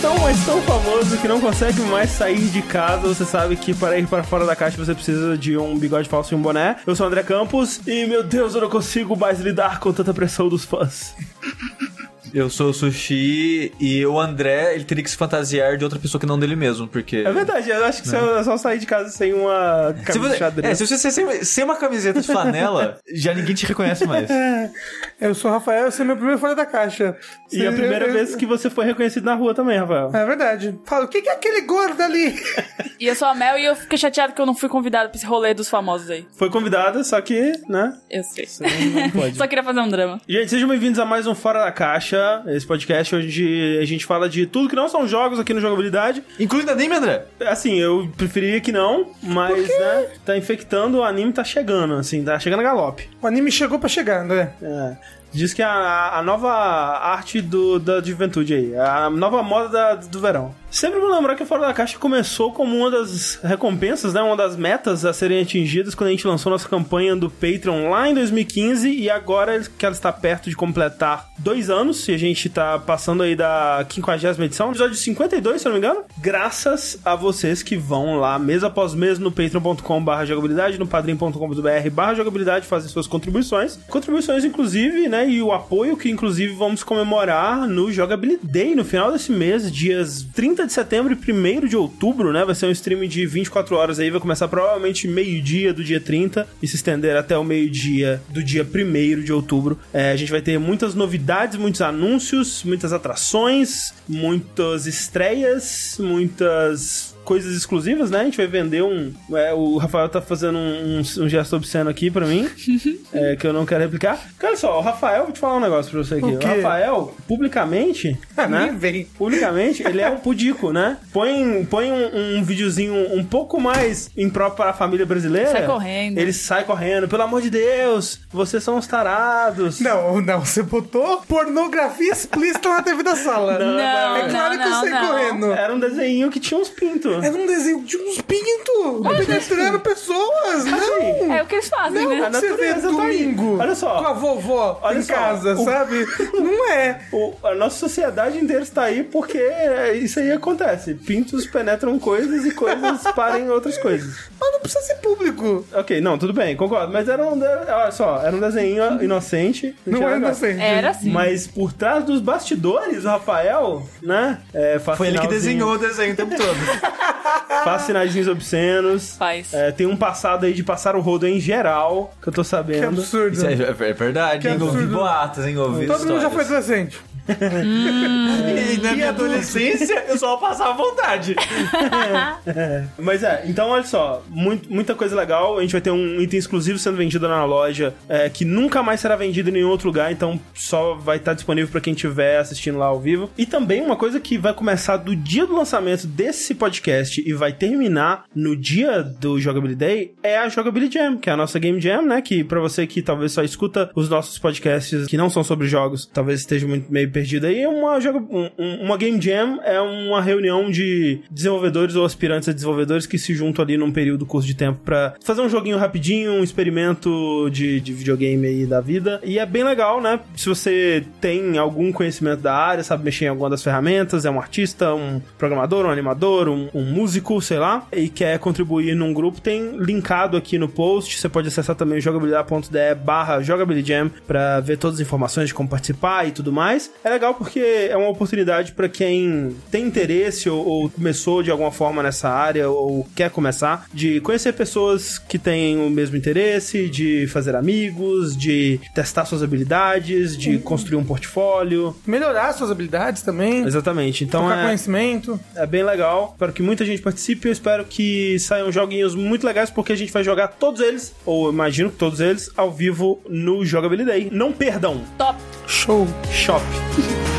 tão, mas tão famoso que não consegue mais sair de casa. Você sabe que para ir para fora da caixa você precisa de um bigode falso e um boné. Eu sou o André Campos e, meu Deus, eu não consigo mais lidar com tanta pressão dos fãs. Eu sou o Sushi e o André, ele teria que se fantasiar de outra pessoa que não dele mesmo, porque... É verdade, eu acho que se eu só sair de casa sem uma Se camisa você, de xadrez. é, se você sem, sem uma camiseta de flanela, já ninguém te reconhece mais. Eu sou o Rafael, esse é meu primeiro fora da caixa. E a Você- primeira eu- vez que você foi reconhecido na rua também, Rafael. É verdade. Fala, o que que é aquele gordo ali? E eu sou a Mel e eu fiquei chateado que eu não fui convidada pra esse rolê dos famosos aí. Foi convidada, só que, né? Eu sei. Você não pode. Só queria fazer um drama. Gente, sejam bem-vindos a mais um Fora da Caixa, esse podcast onde a gente fala de tudo que não são jogos aqui no Jogabilidade. Incluindo anime, André? Assim, eu preferiria que não, mas, né, tá infectando, o anime tá chegando, assim, tá chegando a galope. O anime chegou pra chegar, André. É. Diz que é a, a nova arte do, da juventude aí, a nova moda da- do verão. Sempre vou lembrar que o Fora da Caixa começou como uma das recompensas, né? Uma das metas a serem atingidas quando a gente lançou nossa campanha do Patreon lá em 2015 e agora que ela está perto de completar dois anos e a gente tá passando aí da 50 edição, episódio 52, se eu não me engano, graças a vocês que vão lá mês após mês no patreon.com barra jogabilidade, no padrim.com.br jogabilidade, fazem suas contribuições. Contribuições, inclusive, né? E o apoio que, inclusive, vamos comemorar no Jogabilidade no final desse mês, dias 30 de setembro e 1 de outubro, né? Vai ser um stream de 24 horas aí, vai começar provavelmente meio-dia do dia 30 e se estender até o meio-dia do dia 1 de outubro. É, a gente vai ter muitas novidades, muitos anúncios, muitas atrações, muitas estreias, muitas coisas exclusivas, né? A gente vai vender um. é, o Rafael tá fazendo um, um- um gesto obsceno aqui pra mim, é, que eu não quero replicar. Porque olha só, o Rafael, vou te falar um negócio pra você aqui. O O? Rafael, publicamente, né? vem. Publicamente, ele é um pudico, né? Põe, põe um, um videozinho um pouco mais impróprio para a família brasileira. Sai correndo. Ele sai correndo. Pelo amor de Deus, vocês são os tarados. Não, não, você botou pornografia explícita na TV da sala. Não, é claro não, que eu não, saí não. correndo. Era um desenho que tinha uns pintos. Era um desenho de uns pintos penetrando pessoas. Não! É o que eles fazem, Não, né? a você vê tá aí. domingo Olha só. com a vovó Olha em só. casa, O- sabe? Não é. O- a nossa sociedade inteira está aí porque é, isso aí acontece. Pintos penetram coisas e coisas parem outras coisas. Mas não precisa ser público. Ok, não, tudo bem, concordo. Mas era um, de- olha só, era um desenho inocente. Não tinha é inocente. Era assim. Mas por trás dos bastidores, o Rafael, né? É, Foi ele que desenhou o desenho o tempo todo. Faz sinaizinhos obscenos. Faz. É, tem um passado aí de passar o rodo em geral, que eu tô Que sabendo. absurdo. Isso é, é verdade, Que hein? Ouvi absurdo. boatos, hein? Ouvi Todo mundo já foi histórias. Adolescente. E na minha adolescência, eu só passava vontade. Mas é, então olha só, muito- muita coisa legal. A gente vai ter um item exclusivo sendo vendido na loja é, que nunca mais será vendido em nenhum outro lugar, então só vai estar disponível pra quem estiver assistindo lá ao vivo. E também uma coisa que vai começar do dia do lançamento desse podcast e vai terminar no dia do Jogability Day é a Jogability Jam, que é a nossa Game Jam, né? Que pra você que talvez só escuta os nossos podcasts que não são sobre jogos, talvez esteja muito meio perdido aí, uma, um- um- uma Game Jam é uma reunião de desenvolvedores ou aspirantes a desenvolvedores que se juntam ali num período curto de tempo pra fazer um joguinho rapidinho, um experimento de, de videogame aí da vida. E é bem legal, né? Se você tem algum conhecimento da área, sabe mexer em alguma das ferramentas, é um artista, um programador, um animador, um, um músico, sei lá, e quer contribuir num grupo, tem linkado aqui no post. Você pode acessar também jogabilidade.de barra jogabilidade pra ver todas as informações de como participar e tudo mais. É legal porque é uma oportunidade pra quem tem interesse ou, ou começou de alguma forma nessa área ou quer começar, de conhecer pessoas que têm o mesmo interesse, de fazer amigos, de testar suas habilidades, de construir um portfólio. Melhorar suas habilidades também. Exatamente. Então é, conhecimento. é bem legal. Espero que muita gente participe. Eu espero que saiam joguinhos muito legais, porque a gente vai jogar todos eles, ou imagino que todos eles, ao vivo no Jogabilidade Day. Não perdam! Top. Show. Shop. 哼。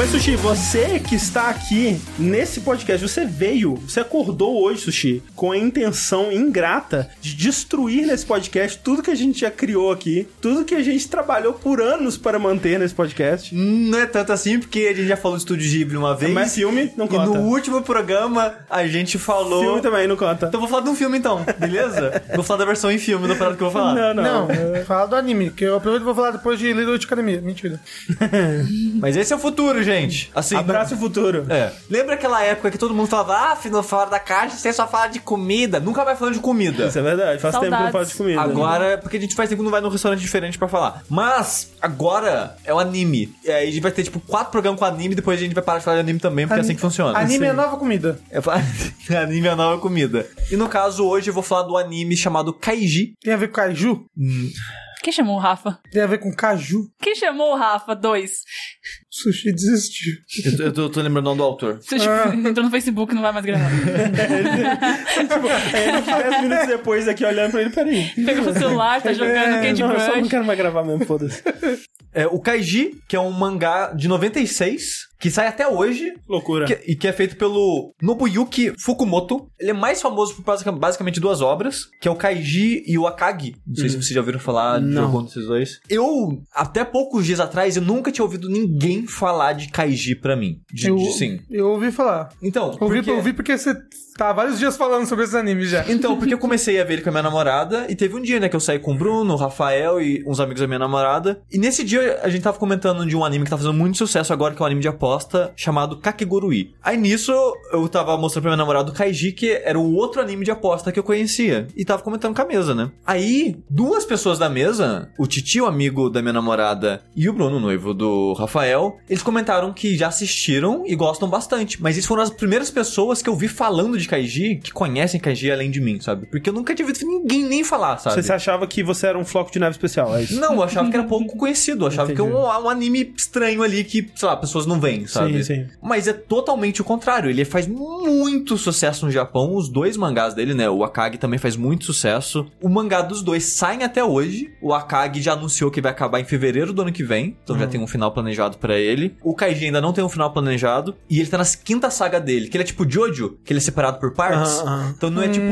Mas, Sushi, você que está aqui nesse podcast, você veio, você acordou hoje, Sushi, com a intenção ingrata de destruir nesse podcast tudo que a gente já criou aqui, tudo que a gente trabalhou por anos para manter nesse podcast. Não é tanto assim, porque a gente já falou do Estúdio Ghibli uma vez. Mas filme não e conta. no último programa a gente falou... Filme também não conta. Então eu vou falar de um filme então, beleza? vou falar da versão em filme, da parada que eu vou falar. Não, não. Não, fala do anime, que eu aproveito e vou falar depois de Little Witch Academia. Mentira. Mas esse é o futuro, gente. Assim, Abraço o futuro. É. Lembra aquela época que todo mundo falava, ah, filho, fora da caixa, você só fala de comida. Nunca vai falando de comida. Isso é verdade. Faz tempo que eu não falo de Saudades. comida. Agora, porque a gente faz tempo que não vai num restaurante diferente pra falar. Mas, agora é o anime. E aí a gente vai ter, tipo, quatro programas com anime, depois a gente vai parar de falar de anime também, porque é assim que funciona. Anime é nova comida. É, anime é a nova comida. E no caso, hoje eu vou falar do anime chamado Kaiji. Tem a ver com caju? Quem chamou o Rafa? Tem a ver com caju? Quem chamou o Rafa? Dois. Sushi desistiu. Eu tô, eu tô- tô lembrando o nome do autor. Você tipo, entrou no Facebook e não vai mais gravar. É, ele 10 minutos depois aqui olhando pra ele, peraí. Pegou o celular, tá jogando É, Candy não, eu só não Crush. quero mais gravar mesmo, foda-se. É, o Kaiji, que é um mangá de 96, que sai até hoje, Loucura. Que- e que é feito pelo Nobuyuki Fukumoto. Ele é mais famoso por basic- basicamente duas obras, que é o Kaiji e o Akagi. Não sei se vocês já ouviram falar de algum desses dois. Eu, até poucos dias atrás, eu nunca tinha ouvido ninguém falar de Kaiji pra mim. De, eu, de- sim. Eu ouvi falar. Então, Ouvi, porque... ouvi porque você tá vários dias falando sobre esses animes já. Então, porque eu comecei a ver ele com a minha namorada, e teve um dia, né, que eu saí com o Bruno, o Rafael e uns amigos da minha namorada. E nesse dia a gente tava comentando de um anime que tá fazendo muito sucesso agora, que é um anime de aposta, chamado Kakegurui. Aí nisso eu tava mostrando pra minha namorada o Kaiji, que era o outro anime de aposta que eu conhecia. E tava comentando com a mesa, né? Aí, duas pessoas da mesa, o Titi, o amigo da minha namorada, e o Bruno, o noivo do Rafael, eles comentaram que já assistiram e gostam bastante. Mas eles foram as primeiras pessoas que eu vi falando de Kaiji, que conhecem Kaiji além de mim, sabe? Porque eu nunca tinha visto ninguém nem falar, sabe? Você achava que você era um floco de neve especial, é isso? Não, eu achava que era pouco conhecido. Eu achava que é um, um anime estranho ali que, sei lá, pessoas não veem, sabe? Sim, sim. Mas é totalmente o contrário. Ele faz muito sucesso no Japão. Os dois mangás dele, né? O Akagi também faz muito sucesso. O mangá dos dois saem até hoje. O Akagi já anunciou que vai acabar em fevereiro do ano que vem. Então já tem um final planejado pra ele. O Kaiji ainda não tem um final planejado. E ele tá na quinta saga dele, que ele é tipo Jojo, que ele é separado por partes. Então não é tipo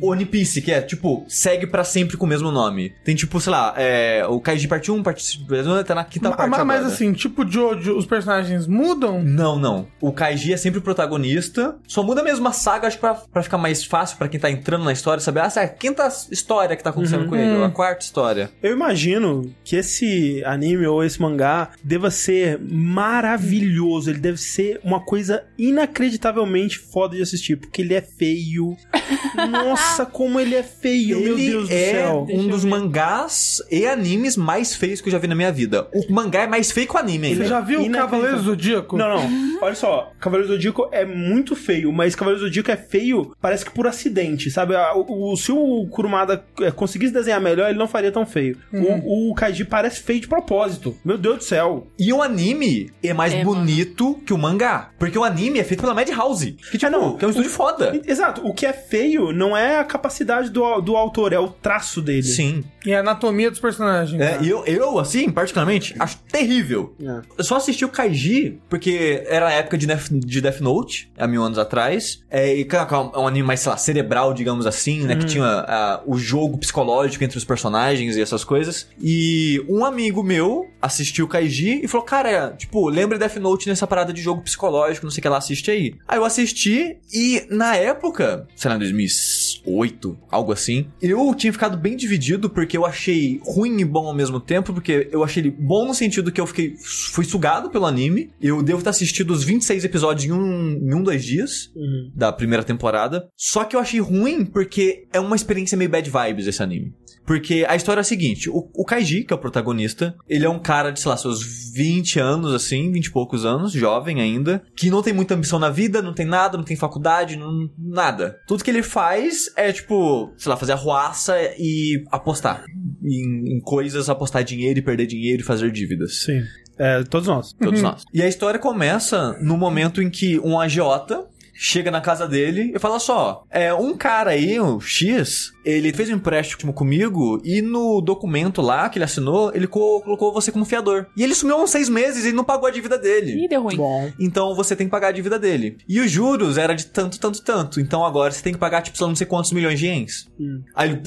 Hum. One Piece, que é tipo, segue pra sempre com o mesmo nome. Tem tipo, sei lá, é, o Kaiji parte 1, parte 2, tá na quinta Ma- parte ma- agora. mas assim, tipo Jojo, os personagens mudam? Não, não. O Kaiji é sempre o protagonista. Só muda mesmo a saga, acho que pra, pra ficar mais fácil pra quem tá entrando na história saber, ah, essa é a quinta história que tá acontecendo com ele, ou a quarta história. Eu imagino que esse anime ou esse mangá deva ser maravilhoso. Ele deve ser uma coisa inacreditavelmente foda de assistir, porque ele é feio. Nossa, como ele é feio, meu Ele Deus do é céu. um dos mangás e animes mais feios que eu já vi na minha vida. O mangá é mais feio que o anime ainda. Você já viu. Cavaleiro do Zodíaco? Não, não. Olha só, Cavaleiro do Zodíaco é muito feio, mas Cavaleiro do Zodíaco é feio, parece que por acidente, sabe? O, o- se o Kurumada é, conseguisse desenhar melhor, ele não faria tão feio. O, o Kaiji parece feio de propósito. Meu Deus do céu. E o anime é mais É, bonito que o mangá. Porque o anime é feito pela Madhouse. Que, tipo, não. que é um estúdio foda. Exato, o que é feio não é a capacidade do, do autor, é o traço dele. Sim. E a anatomia dos personagens. É, e eu, eu, assim, particularmente, acho terrível. É. Eu só assisti o Kaiji porque era a época de Death, de Death Note, há mil anos atrás. É, e cara, é um anime mais, sei lá, cerebral, digamos assim, né? Que tinha ah, o jogo psicológico entre os personagens e essas coisas. E um amigo meu assistiu o Kaiji e falou: Cara, tipo, lembra Death Note nessa parada de jogo psicológico, não sei o que lá, assiste aí. Aí eu assisti e na época, sei lá, em 2008, algo assim, eu tinha ficado bem dividido porque eu achei ruim e bom ao mesmo tempo, porque eu achei ele bom no sentido que eu fiquei fui sugado pelo anime. Eu devo ter assistido os 26 episódios em um, em um dois dias Uhum. da primeira temporada. Só que eu achei ruim porque é uma experiência meio bad vibes esse anime. Porque a história é a seguinte: o, o Kaiji, que é o protagonista, ele é um cara de, sei lá, seus 20 anos, assim, 20 e poucos anos, jovem ainda, que não tem muita ambição na vida, não tem nada, não tem faculdade, não, nada. Tudo que ele faz é, tipo, sei lá, fazer arruaça e apostar. Em, em coisas, apostar dinheiro e perder dinheiro e fazer dívidas. Sim. É, todos nós. Todos nós. E a história começa no momento em que um agiota chega na casa dele e fala só: é um cara aí, o X, ele fez um empréstimo comigo e no documento lá que ele assinou, ele co- colocou você como fiador. E ele sumiu há uns seis meses e não pagou a dívida dele. Ih, deu ruim. Bom. Então você tem que pagar a dívida dele. E os juros era de tanto, tanto, tanto. Então agora você tem que pagar, tipo, lá, não sei quantos milhões de ienes. Aí ele.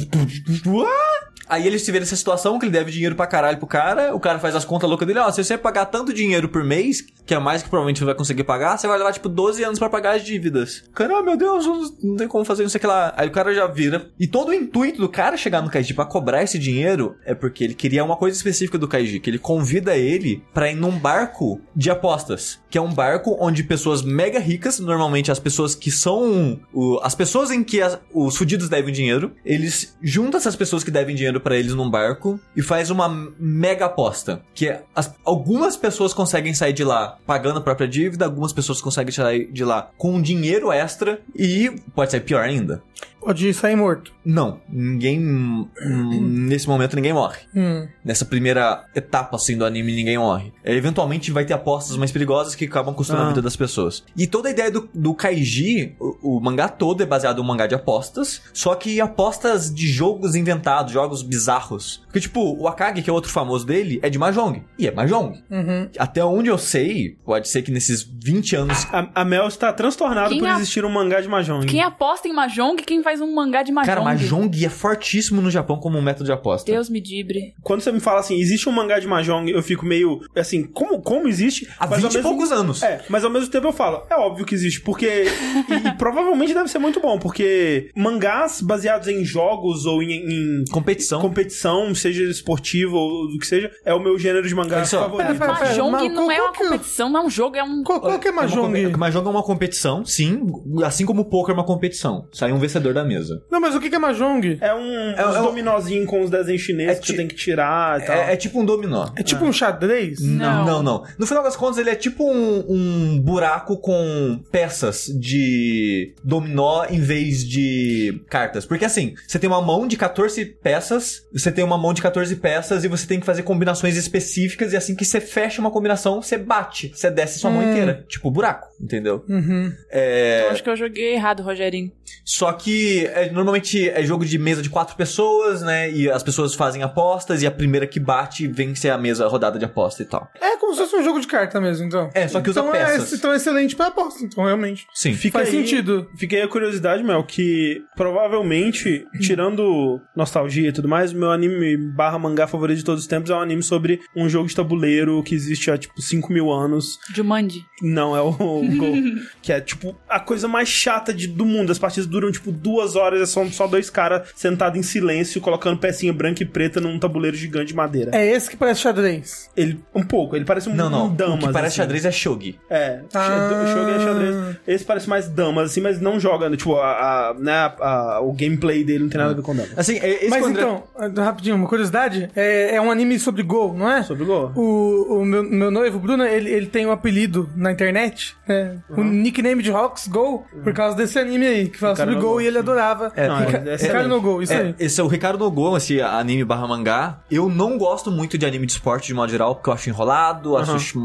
Aí ele se vê nessa situação que ele deve dinheiro pra caralho pro cara, o cara faz as contas loucas dele, ó, se você pagar tanto dinheiro por mês, que é mais que provavelmente você vai conseguir pagar, você vai levar tipo 12 anos pra pagar as dívidas. Cara, ah, meu Deus, não tem como fazer não sei o que lá. Aí o cara já vira. E todo o intuito do cara chegar no Kaiji pra cobrar esse dinheiro é porque ele queria uma coisa específica do Kaiji, que ele convida ele pra ir num barco de apostas, que é um barco onde pessoas mega ricas, normalmente as pessoas que são o- as pessoas em que as- os fudidos devem dinheiro, eles juntam essas pessoas que devem dinheiro pra eles num barco e faz uma mega aposta, que é as- algumas pessoas conseguem sair de lá pagando a própria dívida, algumas pessoas conseguem sair de lá com dinheiro extra e pode ser pior ainda. Pode sair morto. Não, ninguém nesse momento ninguém morre Hum. nessa primeira etapa assim do anime ninguém morre. É, eventualmente vai ter apostas mais perigosas que acabam custando Ah. a vida das pessoas. E toda a ideia do, do Kaiji, o, o mangá todo é baseado em um mangá de apostas, só que apostas de jogos inventados, jogos bizarros. Porque tipo, o Akagi, que é outro famoso dele, é de Mahjong. E é Mahjong. Uhum. Até onde eu sei, pode ser que nesses 20 anos A, a Mel está transtornada Quem por a- existir um mangá de Mahjong. Quem aposta em Mahjong, quem faz um mangá de Mahjong? Cara, Mahjong é fortíssimo no Japão como um método de aposta. Deus me dibre. Quando você me fala assim, existe um mangá de Mahjong, eu fico meio assim, como, como existe? Há Mas ao 20 e mesmo- poucos anos. É, mas ao mesmo tempo eu falo, é óbvio que existe, porque. e, e provavelmente deve ser muito bom, porque mangás baseados em jogos ou em, em Competição. competição, seja esportiva ou do que seja, é o meu gênero de mangá favorito. pera, pera, pera. Mahjong mas não é qual uma que é competição, não é um jogo, é um... Qual, qual que é É uma Mahjong? compe- Mahjong é uma competição, sim. Assim como o poker é uma competição. Sai um vencedor da mesa. Não, mas o que é Mahjong? É um É- uns é um- dominozinhos com os desenhos chineses É que você tem que tirar e tal. É, é tipo um dominó. É tipo um xadrez? Não. Não, não. No final das contas, ele é tipo um, um buraco com peças de dominó em vez de cartas. Porque assim, você tem uma mão de 14 peças, você tem uma mão de 14 peças e você tem que fazer combinações específicas e assim que você fecha uma combinação, você bate. Você desce sua mão inteira. Tipo buraco, entendeu? Uhum. É... Eu acho que eu joguei errado, Rogerinho. Só que é, normalmente é jogo de mesa de quatro pessoas, né? E as pessoas fazem apostas e a primeira que bate vence a mesa, a rodada de aposta e tal. É como se fosse um jogo de carta mesmo, então. É, só que usa então peças. É, então é excelente pra aposta, então, realmente. Sim. Fica Faz aí- sentido. Fiquei a curiosidade, Mel, que provavelmente, tirando nostalgia e tudo mais, meu anime barra mangá favorito de todos os tempos é um anime sobre um jogo de tabuleiro que existe há, tipo, 5 mil anos. Jumanji. Não, é o Go. que é, tipo, a coisa mais chata de- do mundo. As partidas duram, tipo, duas horas e são só dois caras sentados em silêncio, colocando pecinha branca e preta num tabuleiro gigante de madeira. É esse que parece xadrez. Ele, um pouco, ele parece um, Não, não. um damas. o que parece assim. xadrez é shogi. É, Ah. jogo é xadrez. Esse parece mais damas, assim, mas não joga, né? Tipo, a, a- né, a- a- o gameplay dele não tem nada a ver com damas. Assim, é- esse Mas André- então, ah, rapidinho, uma curiosidade. É, é um anime sobre Go, não é? Sobre Go. O, o meu, meu noivo, Bruno, ele, ele tem um apelido na internet, né? O nickname de Hawks Go, por causa desse anime aí, que fala sobre Go. e ele adorava. É, Não, Rica- é. Ricardo no Go, isso É, aí. esse é o Ricardo Nogo, esse anime barra mangá. Eu não gosto muito de anime de esporte de modo geral, porque eu acho enrolado, acho.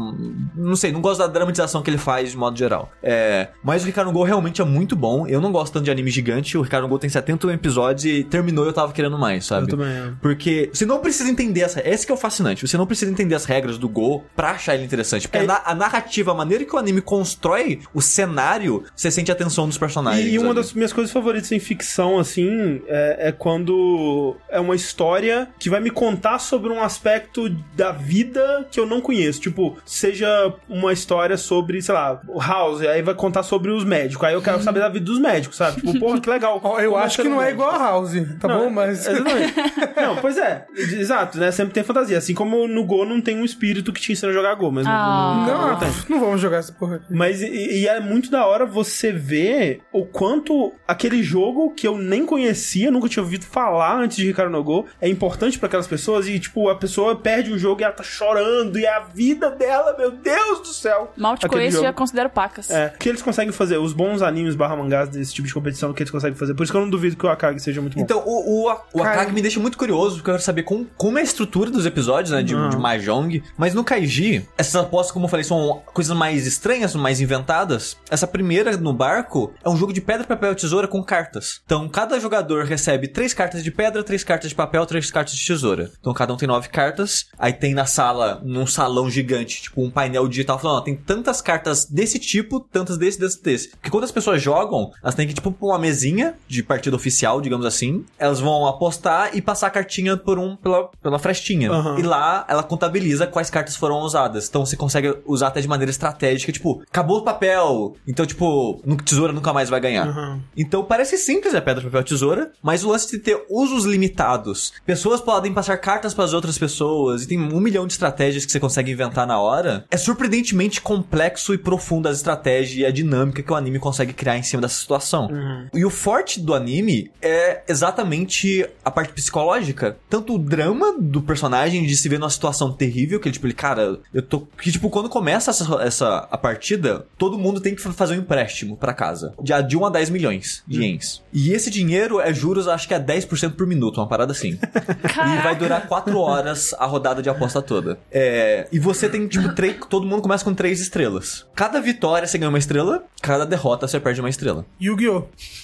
Não sei, não gosto da dramatização que ele faz de modo geral. É, mas o Ricardo Nogo realmente é muito bom. Eu não gosto tanto de anime gigante. O Ricardo Nogo tem 71 episódios e terminou e eu tava querendo mais, sabe? Eu também. é. Porque você não precisa entender essa. Esse que é o fascinante. Você não precisa entender as regras do Go pra achar ele interessante. Porque É. a, a narrativa, a maneira que o anime constrói o cenário, você sente a atenção dos personagens. E, e uma das minhas coisas favoritas em ficção, assim, é, é quando é uma história que vai me contar sobre um aspecto da vida que eu não conheço. Tipo, seja uma história sobre, sei lá, o House, aí vai contar sobre os médicos. Aí eu quero saber da vida dos médicos, sabe? Tipo, porra, que legal. Eu acho que não é médico. igual a House, tá Não, bom? Mas. Exatamente. não, pois é. Exato, né? Sempre tem fantasia. Assim como no Go não tem um espírito que te ensina a jogar Go, mas no- Ah. no, no, Não, tem. não vamos jogar essa porra aqui. Mas e, e é muito da hora você ver o quanto aquele jogo que eu nem conhecia, nunca tinha ouvido falar antes de Ricardo no Go, é importante pra aquelas pessoas e, tipo, a pessoa perde o jogo e ela tá chorando e é a vida dela, meu Deus do céu. Mal te conheço e jogo. já considero pacas. É, o que eles conseguem fazer, os bons animes barra mangás desse tipo de competição que eles conseguem fazer. Por isso que eu não duvido que o Akagi seja muito bom. Então, o, o, o Akagi que me deixa muito curioso, porque eu quero saber como, como é a estrutura dos episódios, né, de, de Mahjong. Mas no Kaiji, essas apostas, como eu falei, são coisas mais estranhas, mais inventadas. Essa primeira no barco é um jogo de pedra, papel e tesoura com cartas. Então, cada jogador recebe três cartas de pedra, três cartas de papel, três cartas de tesoura. Então, cada um tem nove cartas. Aí tem na sala, num salão gigante, tipo um painel digital, falando, ó, tem tantas cartas desse tipo, tantas desse, desse, desse. Porque quando as pessoas jogam, elas têm que, tipo, pôr uma mesinha de partida oficial, digamos assim. Elas vão apostar e passar a cartinha por um, pela, pela frestinha. Aham. E lá, ela contabiliza quais cartas foram usadas. Então, você consegue usar até de maneira estratégica, tipo, acabou o papel. Então, tipo, no tesoura nunca mais vai ganhar. Uhum. Então parece simples a pedra, papel, tesoura, mas o lance de ter usos limitados. Pessoas podem passar cartas para as outras pessoas e tem um milhão de estratégias que você consegue inventar na hora. É surpreendentemente complexo e profundo a estratégia e a dinâmica que o anime consegue criar em cima dessa situação. E o forte do anime é exatamente a parte psicológica. Tanto o drama do personagem de se ver numa situação terrível, que ele, tipo, ele, cara, eu tô. Que, tipo, quando começa essa, essa a partida, todo mundo tem que fazer um empréstimo pra casa. De, de 1 a 10 milhões de ienes. E esse dinheiro é juros, acho que é 10% por minuto, uma parada assim. E vai durar 4 horas a rodada de aposta toda. É, e você tem, tipo, três, todo mundo começa com 3 estrelas. Cada vitória você ganha uma estrela, cada derrota você perde uma estrela. Yu-Gi-Oh!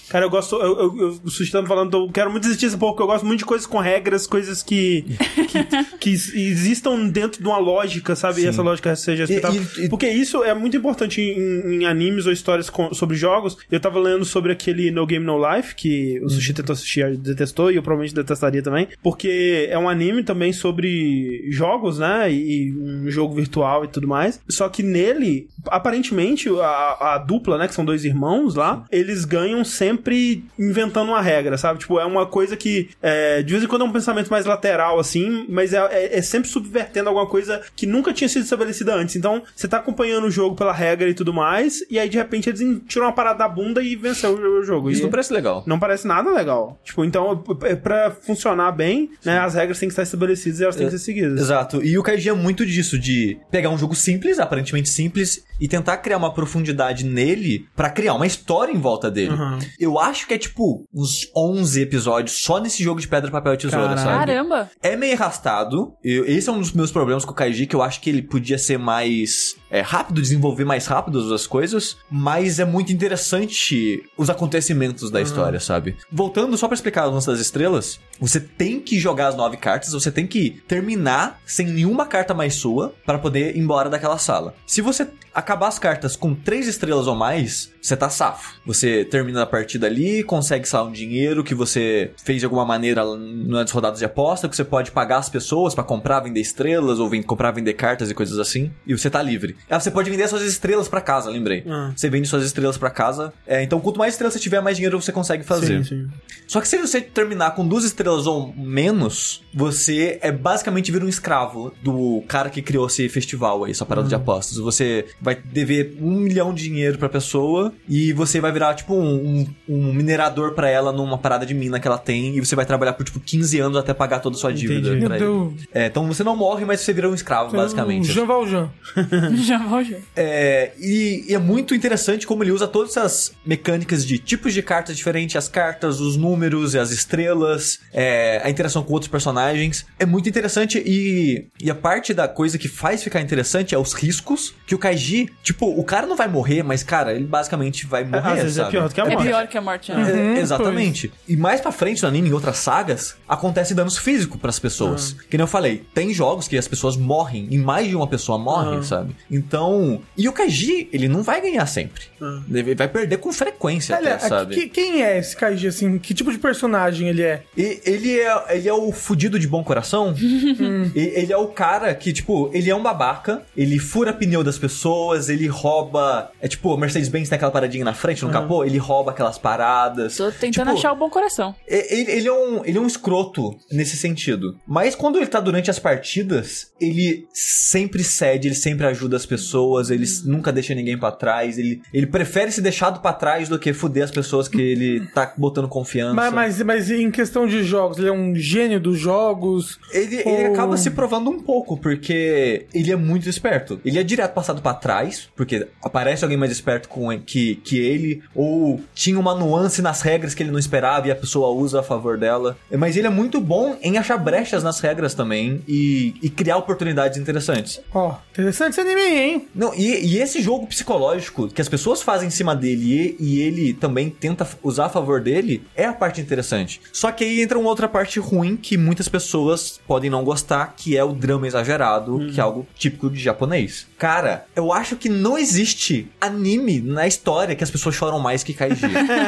Cara, eu gosto. Eu, eu, eu, o Sushi tá me falando, eu quero muito desistir esse pouco, porque eu gosto muito de coisas com regras, coisas que. que, que existam dentro de uma lógica, sabe? E Sim. essa lógica seja respeitável. e- e- Porque isso é muito importante em, em animes ou histórias com- sobre jogos. Eu tava lendo sobre aquele No Game No Life, que o Sushi tentou assistir e detestou, e eu provavelmente detestaria também. Porque é um anime também sobre jogos, né? E um jogo virtual e tudo mais. Só que nele, aparentemente, a, a dupla, né? Que são dois irmãos lá, eles ganham sempre inventando uma regra, sabe? Tipo, é uma coisa que é, de vez em quando é um pensamento mais lateral, assim, mas é, é- é sempre subvertendo alguma coisa que nunca tinha sido estabelecida antes. Então, você tá acompanhando o jogo pela regra e tudo mais, e aí de repente eles tiram uma parada da bunda e venceu o, o jogo. Isso E não parece legal. não parece nada legal. Tipo, então, é pra funcionar bem, né? As regras têm que estar estabelecidas e elas têm que ser seguidas. Exato. E o Kaiji é muito disso, de pegar um jogo simples, aparentemente simples, e tentar criar uma profundidade nele pra criar uma história em volta dele. Uhum. Eu acho que é tipo uns 11 episódios só nesse jogo de pedra, papel e tesoura, Caralho. sabe? Caramba! É meio arrastado. Eu- esse é um dos meus problemas com o Kaiji, que eu acho que ele podia ser mais é, rápido, desenvolver mais rápido as coisas, mas é muito interessante os acontecimentos da história, sabe? Voltando só pra explicar o lance das estrelas, você tem que jogar as nove cartas, você tem que terminar sem nenhuma carta mais sua para poder ir embora daquela sala. Se você acabar as cartas com três estrelas ou mais, você tá safo. Você termina a partida ali, consegue sair um dinheiro que você fez de alguma maneira nas rodadas de aposta, que você pode pagar as pessoas pra comprar, vender estrelas, ou ven- comprar, vender cartas e coisas assim, e você tá livre. Ah, você pode vender suas estrelas pra casa, lembrei. Ah. Você vende suas estrelas pra casa. É, então, quanto mais estrelas você tiver, mais dinheiro você consegue fazer. Sim, sim. Só que se você terminar com duas estrelas ou menos, você é basicamente vira um escravo do cara que criou esse festival aí, essa parada de apostas. Você vai dever um milhão de dinheiro pra pessoa e você vai virar tipo um, um- minerador pra ela numa parada de mina que ela tem e você vai trabalhar por tipo 15 anos até pagar toda a sua dívida. Entendi. pra Meu ele. É, então você não morre, mas você vira um escravo, basicamente. O Jean Valjean. Vou já. É, e, e é muito interessante como ele usa todas essas mecânicas de tipos de cartas diferentes, as cartas, os números e as estrelas, é, a interação com outros personagens. É muito interessante e, e a parte da coisa que faz ficar interessante é os riscos que o Kaiji, tipo, o cara não vai morrer, mas cara, ele basicamente vai morrer, Às vezes é sabe? pior do que a É morte. pior que a morte, né? É, Uhum, exatamente. E mais pra frente no anime, em outras sagas, acontece danos físicos pras pessoas. Que nem eu falei, tem jogos que as pessoas morrem, e mais de uma pessoa morre, Uhum. sabe? Então. E o Kaiji, ele não vai ganhar sempre. Uhum. Ele vai perder com frequência, Olha, até, sabe? que- quem é esse Kaiji, assim? Que tipo de personagem ele é? E ele é, ele é o fudido de bom coração. E ele é o cara que, tipo, ele é um babaca, ele fura pneu das pessoas, ele rouba. É tipo, o Mercedes-Benz tem aquela paradinha na frente, no capô, ele rouba aquelas paradas. Tô tentando Tipo, achar o bom coração. Ele, ele é um, ele é um escroto nesse sentido. Mas quando ele tá durante as partidas, ele sempre cede, ele sempre ajuda as pessoas, ele nunca deixa ninguém pra trás, ele, ele prefere se deixado pra trás do que fuder as pessoas que ele tá botando confiança. Mas, mas, mas em questão de jogos, ele é um gênio dos jogos. Ele, Ou- ele acaba se provando um pouco, porque ele é muito esperto. Ele é direto passado pra trás, porque aparece alguém mais esperto com que, que ele, ou tinha uma nuance nas regras que ele não esperava e a pessoa usa a favor dela. Mas ele é muito bom em achar brechas nas regras também e, e criar oportunidades interessantes. Ó, interessante esse anime aí, hein? Não, e, e esse jogo psicológico que as pessoas fazem em cima dele e, e ele também tenta usar a favor dele é a parte interessante. Só que aí entra uma outra parte ruim que muitas pessoas podem não gostar, que é o drama exagerado, que é algo típico de japonês. Cara, eu acho que não existe anime na história que as pessoas choram mais que Kaiji.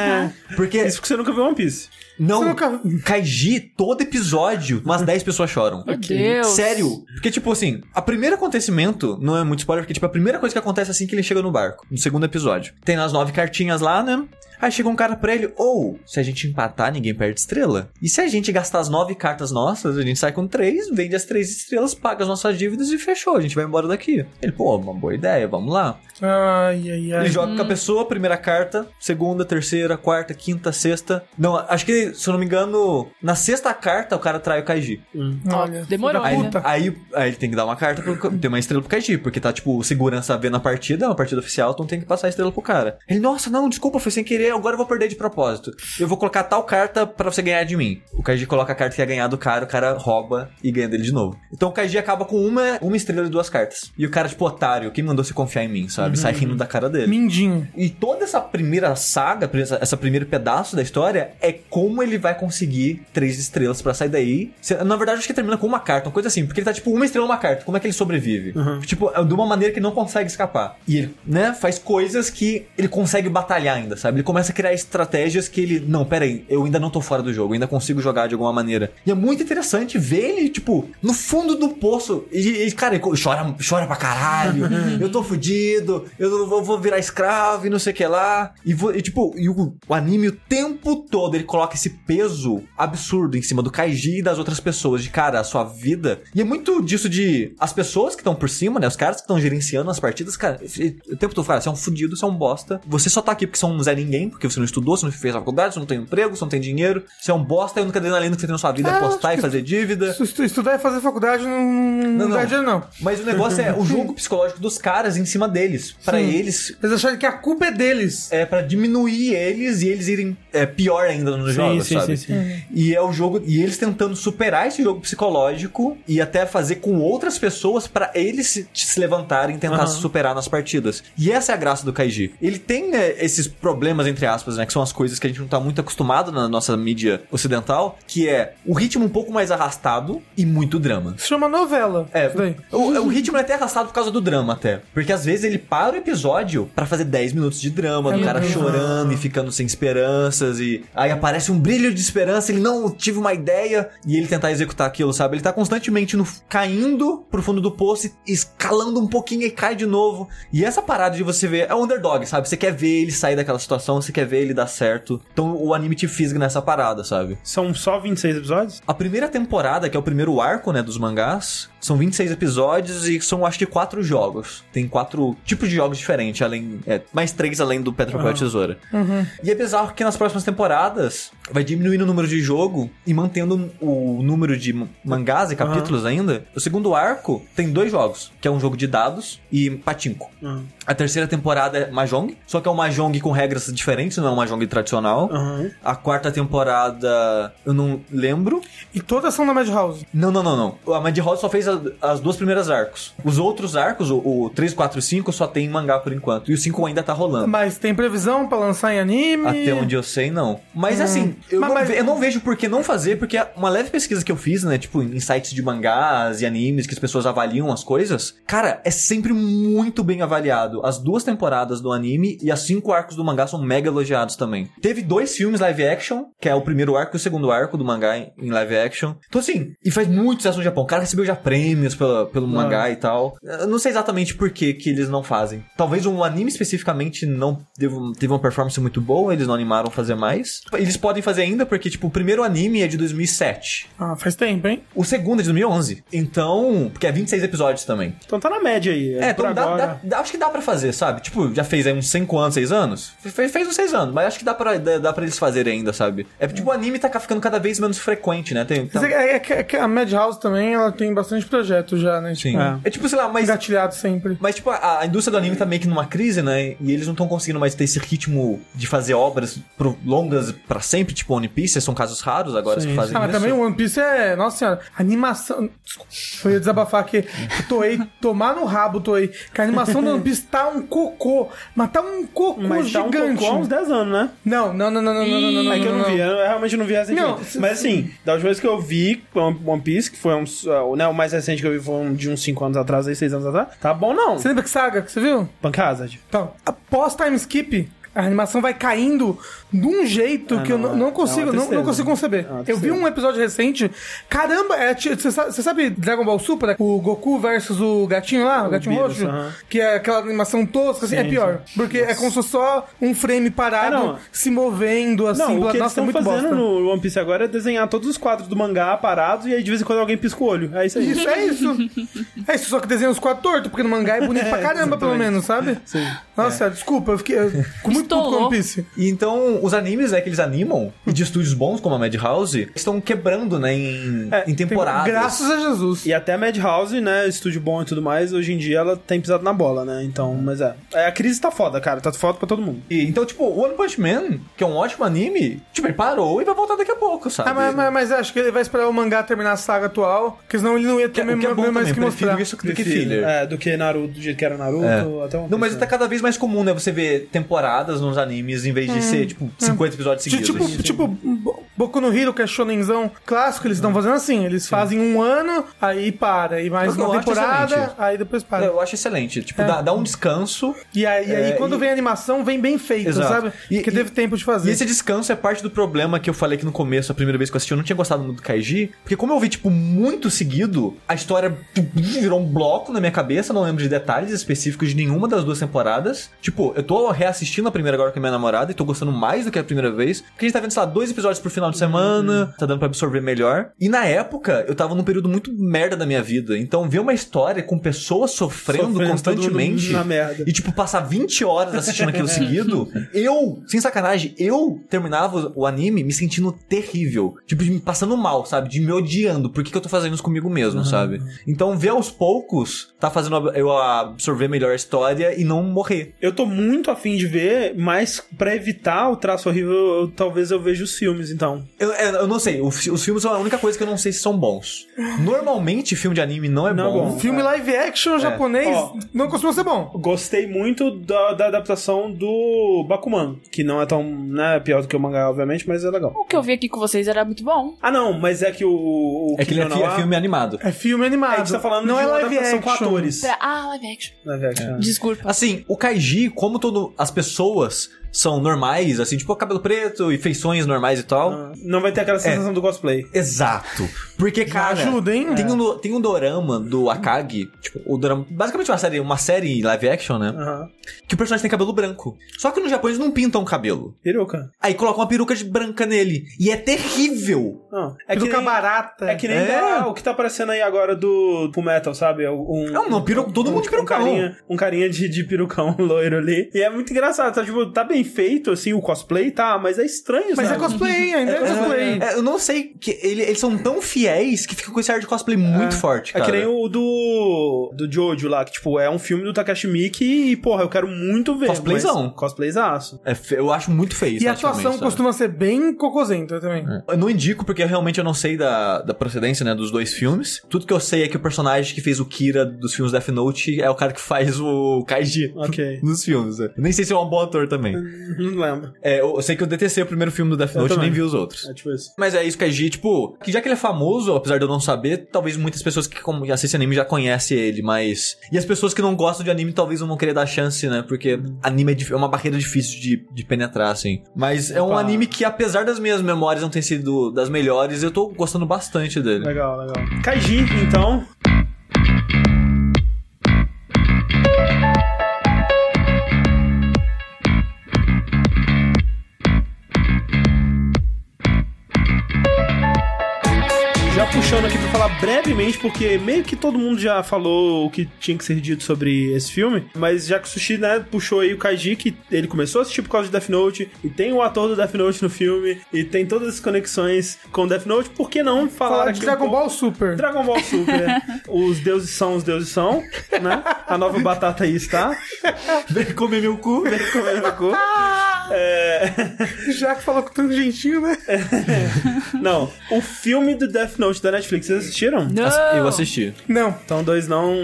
Porque Isso que você nunca viu One Piece. não, Você nunca- Kaiji, todo episódio, umas 10 pessoas choram. Meu Deus. Sério. Porque, tipo assim, a primeiro acontecimento, não é muito spoiler, porque, tipo, a primeira coisa que acontece assim que ele chega no barco, no segundo episódio. Tem as nove cartinhas lá, né? Aí chega um cara pra ele, ou, se a gente empatar, ninguém perde estrela. E se a gente gastar as nove cartas nossas, a gente sai com três, vende as três estrelas, paga as nossas dívidas e fechou, a gente vai embora daqui. Ele, pô, uma boa ideia, vamos lá. Ai, ai, ai. Ele joga com a pessoa, primeira carta, segunda, terceira, quarta, quinta, sexta. Não, acho que, se eu não me engano, na sexta carta o cara trai o Kaiji. Olha, Demorou, Aí, puta. aí, aí ele tem que dar uma carta, pro, tem uma estrela pro Kaiji, porque tá, tipo, segurança vendo a partida, é uma partida oficial, então tem que passar a estrela pro cara. Ele, nossa, não, desculpa, foi sem querer, agora eu vou perder de propósito. Eu vou colocar tal carta pra você ganhar de mim. O Kaiji coloca a carta que ia ganhar do cara, o cara rouba e ganha dele de novo. Então o Kaiji acaba com uma, uma estrela e duas cartas. E o cara, tipo, otário, quem mandou você confiar em mim, sabe? Sai rindo da cara dele. Mindinho. E toda essa primeira saga, essa, essa primeiro pedaço da história é como ele vai conseguir três estrelas pra sair daí. Se- Na verdade, acho que termina com uma carta, uma coisa assim, porque ele tá tipo uma estrela uma carta. Como é que ele sobrevive? Tipo, é de uma maneira que não consegue escapar. E ele, né, faz coisas que ele consegue batalhar ainda, sabe? Ele começa a criar estratégias que ele, não, pera aí, eu ainda não tô fora do jogo, ainda consigo jogar de alguma maneira. E é muito interessante ver ele, tipo, no fundo do poço. E, e, cara, ele chora, chora pra caralho. eu tô fudido, eu vou, vou virar escravo e não sei o que lá. E, vo- e, tipo, e o, o anime o tempo todo ele coloca esse peso absurdo em cima do Kaiji e das outras pessoas. De cara, a sua vida. E é muito disso de as pessoas que estão por cima, né? Os caras que estão gerenciando as partidas, cara, o tempo todo, cara, você é um fudido, você é um bosta. Você só tá aqui porque você é um Zé Ninguém, porque você não estudou, você não fez faculdade, você não tem emprego, você não tem dinheiro. Você é um bosta e a única adrenalina que você tem na sua vida é Ah, postar e fazer dívida. Estu- Estudar e fazer faculdade não, não, não. dá dinheiro, não. Mas o negócio é o jogo psicológico dos caras em cima deles. Pra Sim. eles. Eles acharam que a culpa é deles. É pra diminuir eles e eles irem é, pior ainda nos jogos, sim, sabe? sim, sim. E é o jogo. E eles tentando superar esse jogo psicológico e até fazer com outras pessoas pra eles se, se levantarem e tentar Aham. se superar nas partidas. E essa é a graça do Kaiji. Ele tem né, esses problemas, entre aspas, né? Que são as coisas que a gente não tá muito acostumado na nossa mídia ocidental, que é o ritmo um pouco mais arrastado e muito drama. Se chama novela. É, o, o ritmo é até arrastado por causa do drama, até. Porque às vezes ele para o episódio pra fazer 10 minutos de drama, do É cara mesmo. chorando e ficando sem esperanças, e aí aparece um brilho de esperança, ele não tive uma ideia, e ele tentar executar aquilo, sabe? Ele tá constantemente no, caindo pro fundo do poço, e escalando um pouquinho e cai de novo. E essa parada de você ver é o underdog, sabe? Você quer ver ele sair daquela situação, você quer ver ele dar certo. Então o anime te fisga nessa parada, sabe? São só 26 episódios? A primeira temporada, que é o primeiro arco, né, dos mangás, são 26 episódios e são, acho que, quatro jogos. Tem quatro tipos de jogos diferentes, além. É, mais três além do Papel e Tesoura. E é bizarro que nas próximas temporadas vai diminuindo o número de jogo e mantendo o número de ma- mangás e capítulos ainda. O segundo arco tem dois jogos, que é um jogo de dados e patinco. Aham. A terceira temporada é Mahjong, só que é um Mahjong com regras diferentes, não é um Mahjong tradicional. A quarta temporada eu não lembro. E todas são na Madhouse. Não, não, não, não. A Madhouse só fez as duas primeiras arcos. Os outros arcos, o, o 3, 4 e 5, só tem em mangá por enquanto. E o 5 ainda tá rolando. Mas tem previsão pra lançar em anime? Até onde eu sei, não. Mas assim, eu, Mas- não mas- eu não vejo por que não fazer, porque uma leve pesquisa que eu fiz, né? Tipo, em sites de mangás e animes que as pessoas avaliam as coisas, cara, é sempre muito bem avaliado. As duas temporadas do anime e as cinco arcos do mangá são mega elogiados também. Teve dois filmes live action, que é o primeiro arco e o segundo arco do mangá em em live action. Então, assim, e faz muito sucesso no Japão. O cara recebeu já prêmios pela, pelo mangá e tal. Eu não sei exatamente por que, que eles não fazem. Talvez um anime especificamente não teve, uma performance muito boa, eles não animaram fazer mais. Eles podem fazer ainda, porque, tipo, o primeiro anime é de 2007. Ah, faz tempo, hein? O segundo é de 2011. Então, porque é 26 episódios também. Então tá na média aí. É, por então dá, dá- dá- acho que dá pra fazer, sabe? Tipo, já fez aí uns 5 anos, 6 anos? Fez, fez uns 6 anos, mas acho que dá pra, dá, dá pra eles fazerem ainda, sabe? É tipo, o anime tá ficando cada vez menos frequente, né? Tem, tá- É, é é a Madhouse também, ela tem bastante projeto já, né? Sim. Tipo, É. É. tipo, sei lá, mas. Engatilhado sempre. Mas, tipo, a, a indústria do anime tá meio que numa crise, né? E eles não estão conseguindo mais ter esse ritmo de fazer obras pro- longas pra sempre, tipo One Piece, são casos raros agora Sim, que fazem Ah, mas isso. também o One Piece é. Nossa senhora, animação. Desculpa, eu ia desabafar aqui. Toei, tomar no rabo, Toei. Que a animação do One Piece tá um cocô. Mas tá um cocô Mas tá um gigante. pouco há uns 10 anos, né? Não, não, não, não, não, não, não, não. É que eu não vi, eu realmente não vi recentemente. Não, Mas assim, da última vez que eu vi One Piece, que foi uns, uh, né, o mais recente que eu vi foi um de uns 5 anos atrás, aí 6 anos atrás, tá bom não. Você lembra que saga que você viu? Punk Hazard. Então, após time skip, a animação vai caindo de um jeito Ah, que eu não, é- não é consigo, uma não, não consigo conceber. É eu vi um episódio recente. Caramba, é, você sabe, você sabe Dragon Ball Super? O Goku versus o gatinho lá, o, gatinho Beerus, roxo? aham. Que é aquela animação tosca, assim, Sim, é pior. Porque é como se fosse só um frame parado, É, se movendo, assim. Não, o que eles nossa, é estão muito fazendo bosta. no One Piece agora é desenhar todos os quadros do mangá parados e aí de vez em quando alguém pisca o olho. É isso aí. Isso, é isso. é isso, só que desenha os quatro tortos, porque no mangá é bonito pra caramba, pelo exatamente. menos, sabe? Sim. Nossa, desculpa, eu fiquei eu, muito puto com Estolou. One Piece. E então, os animes, né, que eles animam, e de estúdios bons, como a Madhouse, estão quebrando, né, em, É, em temporadas. Graças a Jesus. E até a Madhouse, né, estúdio bom e tudo mais, hoje em dia ela tem pisado na bola, né? Então, mas é. é a crise tá foda, cara. Tá foda pra todo mundo. E, então, tipo, o One Punch Man, que é um ótimo anime, tipo, ele parou e vai voltar daqui a pouco, sabe? Ah, mas, mas, mas acho que ele vai esperar o mangá terminar a saga atual, porque senão ele não ia ter que, é- mesmo, que é bom mesmo mais também, que mostrar. isso do que filler. É, do que Naruto, do jeito que era Naruto, É. até um Não, mas tá cada vez mais comum, né? Você ver temporadas nos animes em vez de ser, tipo, 50 episódios Ti- seguidos. Tipo, tipo, tipo Boku no Hero, que é shonenzão clássico, eles estão fazendo assim. Eles fazem um ano, aí para. E mais Eu- uma temporada, aí depois para. Eu acho excelente. Tipo, dá, dá um descanso. E aí, e aí É, quando e- vem a animação, vem bem feito, Exato. sabe? E- Porque e- teve tempo de fazer. E esse descanso é parte do problema que eu falei aqui no começo, a primeira vez que eu assisti, eu não tinha gostado muito do Kaiji. Porque como eu vi, tipo, muito seguido, a história virou um bloco na minha cabeça, não lembro de detalhes específicos de nenhuma das duas temporadas. Tipo, eu tô reassistindo a primeira agora com a minha namorada e tô gostando mais do que a primeira vez. Porque a gente tá vendo, sei lá, dois episódios por final de semana, tá dando pra absorver melhor. E na época, eu tava num período muito merda da minha vida. Então, ver uma história com pessoas sofrendo, Sofrendo, constantemente. na merda. E, tipo, passar 20 horas assistindo aquilo seguido, eu, sem sacanagem, eu terminava o anime me sentindo terrível. Tipo, de me passando mal, sabe? De me odiando. Por que, que eu tô fazendo isso comigo mesmo, sabe? Então, ver aos poucos tá fazendo eu absorver melhor a história e não morrer. Eu tô muito afim de ver, mas pra evitar o traço horrível, eu- talvez eu veja os filmes, então. Eu, eu, eu não sei, o fi- os filmes são a única coisa que eu não sei se são bons. Normalmente, filme de anime não é Não é bom. bom. Filme live action japonês Ó. não costuma ser bom. Gostei muito da, da adaptação do Bakuman, que não é tão, né, pior do que o mangá, obviamente, mas é legal. O que eu vi aqui com vocês era muito bom. Ah, não, mas é que o. o É que ele é, fi- é filme animado. É filme animado. É, a gente tá falando não de é uma live adaptação action. com atores. Pra- Ah, live action. Live action. Desculpa. Assim, o Kaiji, como todo as pessoas são normais, assim, tipo cabelo preto e feições normais e tal. Ah, Não vai ter aquela sensação do cosplay. Exato. Porque, cara, ajuda, hein? Tem, um, tem um dorama do Akagi, tipo, o dorama, basicamente uma série, uma série live action, né? Aham. Que o personagem tem cabelo branco. Só que no Japão eles não pintam o cabelo. Peruca. Aí colocam uma peruca de branca nele. E é terrível. Não, é que Peruca nem, barata. É que nem É. da- o que tá aparecendo aí agora do Full Metal, sabe? Um, Não, não, peru- todo mundo de um perucão. carinha, um carinha de, de perucão loiro ali. E é muito engraçado, tá? Tipo, tá bem feito, assim, o cosplay, tá? Mas é estranho, Mas é cosplay, ainda é, cosplay. É, eu não sei, que ele- eles são tão fiéis que fica com esse ar de cosplay muito forte, É cara. que nem o do. do Jojo lá, que, tipo, é um filme do Takashi Miike e, porra, eu quero muito ver. Cosplayzão. Cosplayzaço. É eu acho muito feio E a atuação sabe? costuma ser bem cocosenta também. Eu não indico porque realmente eu não sei da, da procedência, né, dos dois filmes. Tudo que eu sei é que o personagem que fez o Kira dos filmes Death Note é o cara que faz o Kaiji Ok. nos filmes. né? Nem sei se é um bom ator também. Não lembro. É, eu sei que eu detestei o primeiro filme do Death Note e nem vi os outros. É tipo isso. Mas é isso que a G, tipo, que já que ele é famoso, apesar de eu não saber, talvez muitas pessoas que assistem anime já conhecem ele, mas. E as pessoas que não gostam de anime talvez não vão querer dar chance, né? Porque anime é, é uma barreira difícil de, de penetrar, assim. Mas é um Opa. anime que, apesar das minhas memórias não terem sido das melhores, eu tô gostando bastante dele. Legal, legal. Kaiji, então. Puxando aqui pra falar brevemente, porque meio que todo mundo já falou o que tinha que ser dito sobre esse filme, mas já que o Sushi, né, puxou aí o Kaiji, que ele começou a assistir por causa de Death Note, e tem o ator do Death Note no filme, e tem todas as conexões com Death Note, por que não falar Falar aqui de um Dragon pouco- Ball Super. Dragon Ball Super. os deuses são os deuses são, né? A nova batata aí está. Vem comer meu cu. Vem comer no cu. É... Já que falou com tanto jeitinho, né? Não, o filme do Death Note da Netflix, vocês assistiram? Não. Eu assisti. Não. Então, dois não,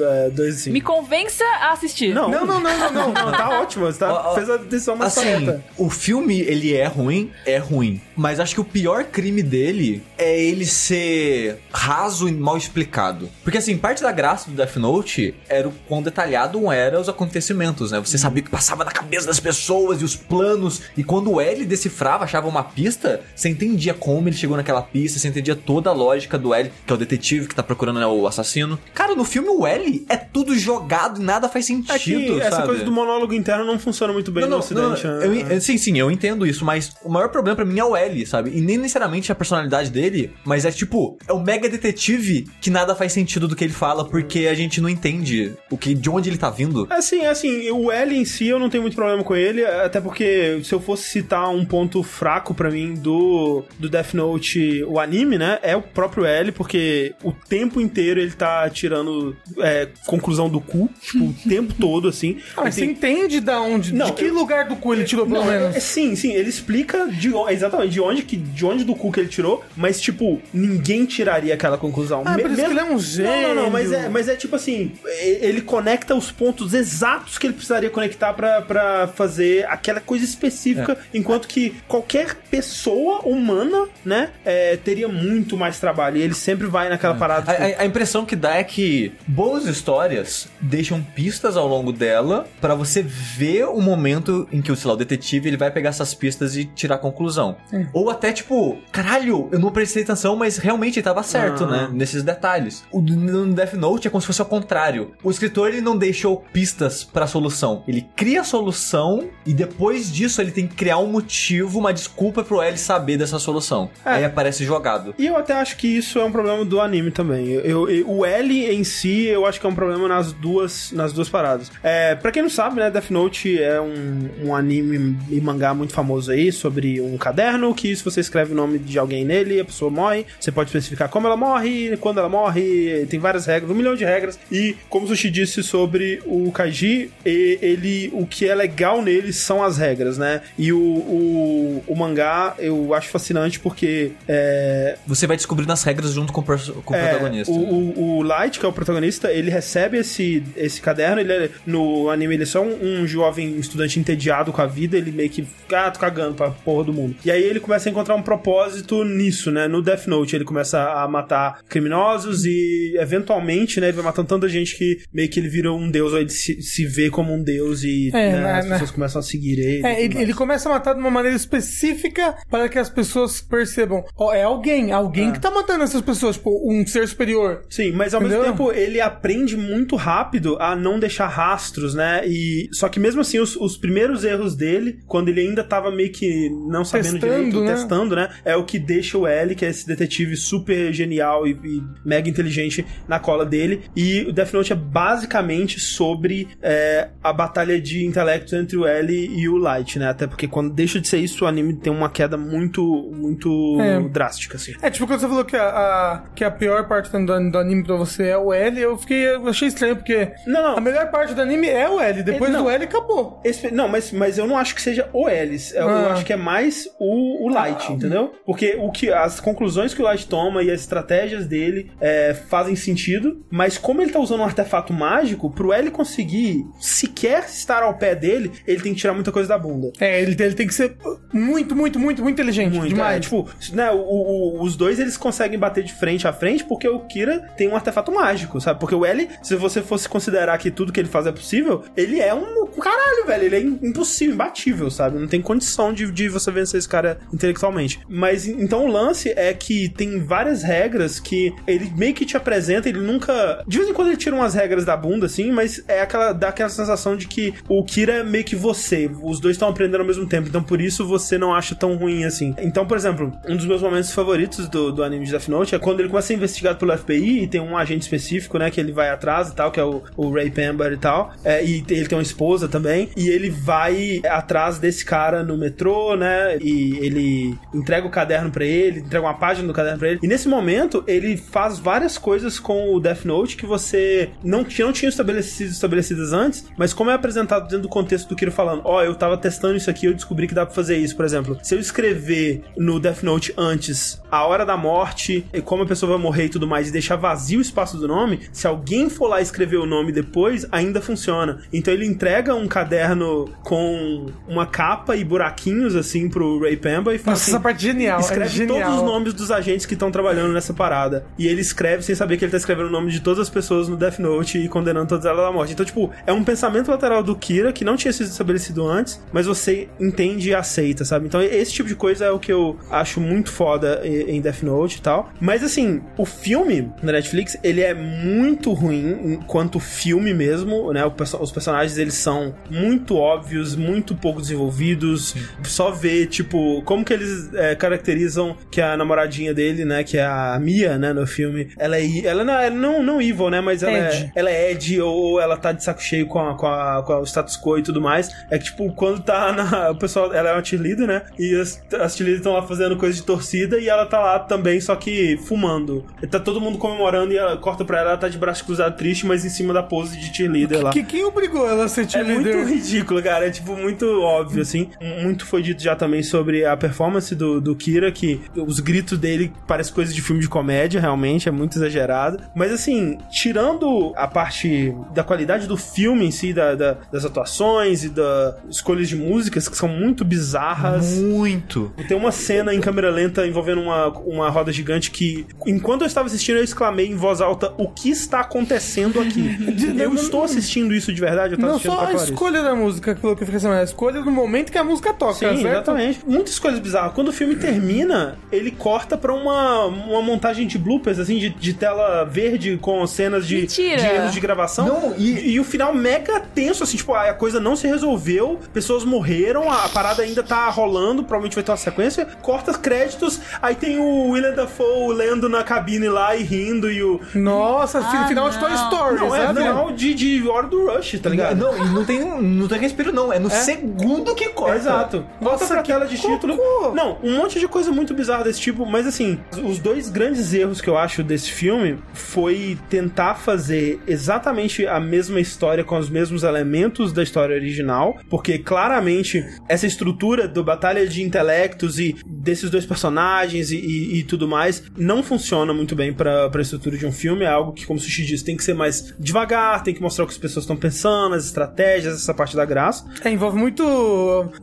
é, dois sim. Me convença a assistir. Não, Não, não, não, não, não. não, tá ótimo, você tá, fez a decisão mais Assim, correta. o filme, ele é ruim, é ruim. Mas acho que o pior crime dele é ele ser raso e mal explicado. Porque, assim, parte da graça do Death Note era o quão detalhado eram os acontecimentos, né? Você sabia o que passava na cabeça das pessoas e os planos. E quando o L decifrava, achava uma pista, você entendia como ele chegou naquela pista, você entendia toda a lógica do L, que é o detetive que tá procurando né, o assassino. Cara, no filme o L é tudo jogado e nada faz sentido, É que essa sabe? coisa do monólogo interno não funciona muito bem no ocidente. não, né? eu en- sim, sim, eu entendo isso, mas o maior problema pra mim é o L, sabe? E nem necessariamente a personalidade dele, mas é tipo, é o mega detetive que nada faz sentido do que ele fala, porque a gente não entende o que, de onde ele tá vindo. Assim, assim, o L em si eu não tenho muito problema com ele, até porque se eu fosse citar um ponto fraco pra mim do, do Death Note, o anime, né, é o próprio L, porque o tempo inteiro ele tá tirando é, conclusão do cu, tipo, o tempo todo, assim. Ah, mas você tem- entende da onde, Não, de que eu- lugar do cu ele tirou, pelo Não, é- menos. é- sim, sim, ele explica de, exatamente de onde, que, de onde do cu que ele tirou, mas, tipo, ninguém tiraria aquela conclusão. Ah, por isso que ele é um Não, não, não, mas é, gênio. mas é tipo assim, ele conecta os pontos exatos que ele precisaria conectar pra, pra fazer aquela coisa específica, enquanto que qualquer pessoa humana, né, é, teria muito mais trabalho. E ele sempre vai naquela parada. A, tipo, a- a impressão que dá é que boas histórias deixam pistas ao longo dela pra você ver o momento em que o, sei lá, o detetive ele vai pegar essas pistas e tirar a conclusão. Ou até tipo, caralho, eu não prestei atenção, mas realmente tava certo, Ah. né? Nesses detalhes. O no Death Note é como se fosse ao contrário. O escritor ele não deixou pistas pra solução. Ele cria a solução e depois disso ele tem que criar um motivo, uma desculpa pro L saber dessa solução. É. Aí aparece jogado. E eu até acho que isso é um problema do anime também. Eu, eu- o L em si, eu acho que é um problema nas duas, nas duas paradas. É, pra quem não sabe, né, Death Note é um, um anime e mangá muito famoso aí sobre um caderno que se você escreve o nome de alguém nele, a pessoa morre. Você pode especificar como ela morre, quando ela morre, tem várias regras, um milhão de regras. E como o Sushi disse sobre o Kaiji, ele, o que é legal nele são as regras, né? E o, o, o mangá eu acho fascinante porque é, Você vai descobrindo as regras junto com o, com o é, protagonista. O, o, o Light, que é o protagonista, ele recebe esse, esse caderno. Ele é- no anime, ele é só um, um jovem estudante entediado com a vida. Ele meio que fica ah, tô cagando pra porra do mundo. E aí ele começa a encontrar um propósito nisso, né? No Death Note, ele começa a matar criminosos e, eventualmente, né? Ele vai matando tanta gente que meio que ele vira um deus. Ou ele se, se vê como um deus e É, né, né, as né. pessoas começam a seguir ele. É, ele, ele começa a matar de uma maneira específica para que as pessoas percebam. Ó, é alguém, alguém que tá matando essas pessoas, tipo, um ser superior. Sim, mas ao Entendeu? mesmo tempo ele aprende muito rápido a não deixar rastros, né? E só que mesmo assim os, os primeiros erros dele, quando ele ainda tava meio que não sabendo Testando, direito, né? testando, né? É o que deixa o L, que é esse detetive super genial e, e mega inteligente na cola dele. E o Death Note é basicamente sobre é, a batalha de intelecto entre o L e o Light, né? Até porque quando deixa de ser isso, o anime tem uma queda muito, muito É. drástica, assim. É, tipo, quando você falou que a, a- que a pior parte do, do anime pra você é o L, eu fiquei. Eu achei estranho, porque Não, não. a melhor parte do anime é o L. Depois Não. do L acabou. Esse- não, mas, mas eu não acho que seja o Ellis. Eu, eu Ah. acho que é mais o, o Light, entendeu? Porque o que, as conclusões que o Light toma e as estratégias dele é, fazem sentido, mas como ele tá usando um artefato mágico, pro L conseguir sequer estar ao pé dele, ele tem que tirar muita coisa da bunda. É, ele, ele tem que ser muito, muito, muito, muito inteligente. Muito, demais. é, tipo, né, o- o- os dois eles conseguem bater de frente a frente porque o Kira tem um artefato mágico, sabe? Porque o L, se você fosse considerar que tudo que ele faz é possível, ele é um, caralho, velho. Ele é im- impossível, imbatível, sabe? Não tem condição de, de você vencer esse cara intelectualmente. Mas então o lance é que tem várias regras que ele meio que te apresenta, ele nunca. De vez em quando ele tira umas regras da bunda, assim, mas é aquela. dá aquela sensação de que o Kira é meio que você. Os dois estão aprendendo ao mesmo tempo. Então por isso você não acha tão ruim assim. Então, por exemplo, um dos meus momentos favoritos do, do anime de Death Note é quando ele começa a ser investigado pelo FBI e tem um agente específico, né, que ele vai atrás e tal, que é o, o Ray Pember e tal. É, e ele tem uma esposa também. E ele vai atrás desse cara no metrô, né? E ele entrega o caderno pra ele, entrega uma página do caderno pra ele. E nesse momento, ele faz várias coisas com o Death Note que você não tinha, não tinha estabelecido, estabelecidas antes, mas como é apresentado dentro do contexto do Kiro falando, ó, eu tava testando isso aqui, eu descobri que dá pra fazer isso, por exemplo. Se eu escrever no Death Note antes a hora da morte, e como a pessoa vai morrer e tudo mais, e deixar vazio o espaço do nome, se alguém for lá escrever o nome depois, ainda funciona. Então ele entrega um caderno com uma capa e buraquinhos assim pro Ray Pemba e fala Nossa, assim, essa parte é genial. Escreve é genial. todos os nomes dos agentes que estão trabalhando nessa parada. E ele escreve sem saber que ele tá escrevendo o nome de todas as pessoas no Death Note e condenando todas elas à morte. Então, tipo, é um pensamento lateral do Kira que não tinha sido estabelecido antes, mas você entende e aceita, sabe? Então, esse tipo de coisa é o que eu acho muito foda em Death Note e tal. Mas, assim, o filme na Netflix, ele é muito ruim enquanto filme mesmo, né? Perso- Os personagens, eles são muito óbvios, muito pouco desenvolvidos. Só ver, tipo, como que eles é, caracterizam que a namoradinha dele, né? Que é a Mia, né? No filme. Ela é. Ela não, ela não, não evil, né? Mas ela Ed. é, ela é Ed ou ela tá de saco cheio com, a, com, a- com a- o status quo e tudo mais. É que, tipo, quando tá na. O pessoal. Ela é uma cheerleader, né? E as, as cheerleaders estão lá fazendo coisa de torcida e ela tá lá também, só que fumando. E tá todo mundo comemorando e ela corta pra ela, ela tá de braço cruzado triste, mas em cima da pose de cheerleader lá. Que, quem obrigou ela a ser É muito cheerleader? ridículo, cara. É tipo muito óbvio, assim. Muito foi dito já também sobre a performance do, do Kira, que os gritos dele parecem coisas de filme de comédia, realmente, é muito exagerado. Mas assim, tirando a parte da qualidade do filme em si, da, da- das atuações e das escolhas de músicas, que são muito bizarras. Muito. Tem uma cena em câmera lenta envolvendo uma, uma roda gigante que, enquanto eu estava assistindo, eu exclamei em voz alta: O que está acontecendo aqui? eu estou assistindo isso de verdade? Eu tava Não só a Clarice. escolha da música, aquilo que eu fiquei sabendo, a escolha do momento que a música toca, Sim, certo? exatamente. Muitas coisas bizarras. Quando o filme termina, ele corta pra uma, uma montagem de bloopers, assim, de, de tela verde com cenas de, de erros de gravação. Não, e- e o final mega tenso, assim, tipo, a coisa não se resolveu, pessoas morreram, a, a parada ainda tá rolando, provavelmente vai ter uma sequência. Corta os créditos, aí tem o William Dafoe lendo na cabine lá e rindo, e o. Nossa, Ah, final de Toy não. Story, Não, é final de, de hora do Rush, tá ligado? Não, e não tem, não tem respiro, não. É no segundo que corta. Exato. Volta Nossa, pra que tela de título. cocô. Não, um monte de coisa muito bizarra desse tipo, mas assim, os dois grandes erros que eu acho desse filme foi tentar fazer exatamente a mesma história com os mesmos elementos da história original, porque claramente essa estrutura do batalha de intelectos e desses dois personagens e, e- e tudo mais não funciona muito bem pra, pra estrutura de um filme, é algo que, como o Sushi disse, tem que ser mais devagar, tem que mostrar o que as pessoas estão pensando, as estratégias, essa parte da graça. É, envolve muito.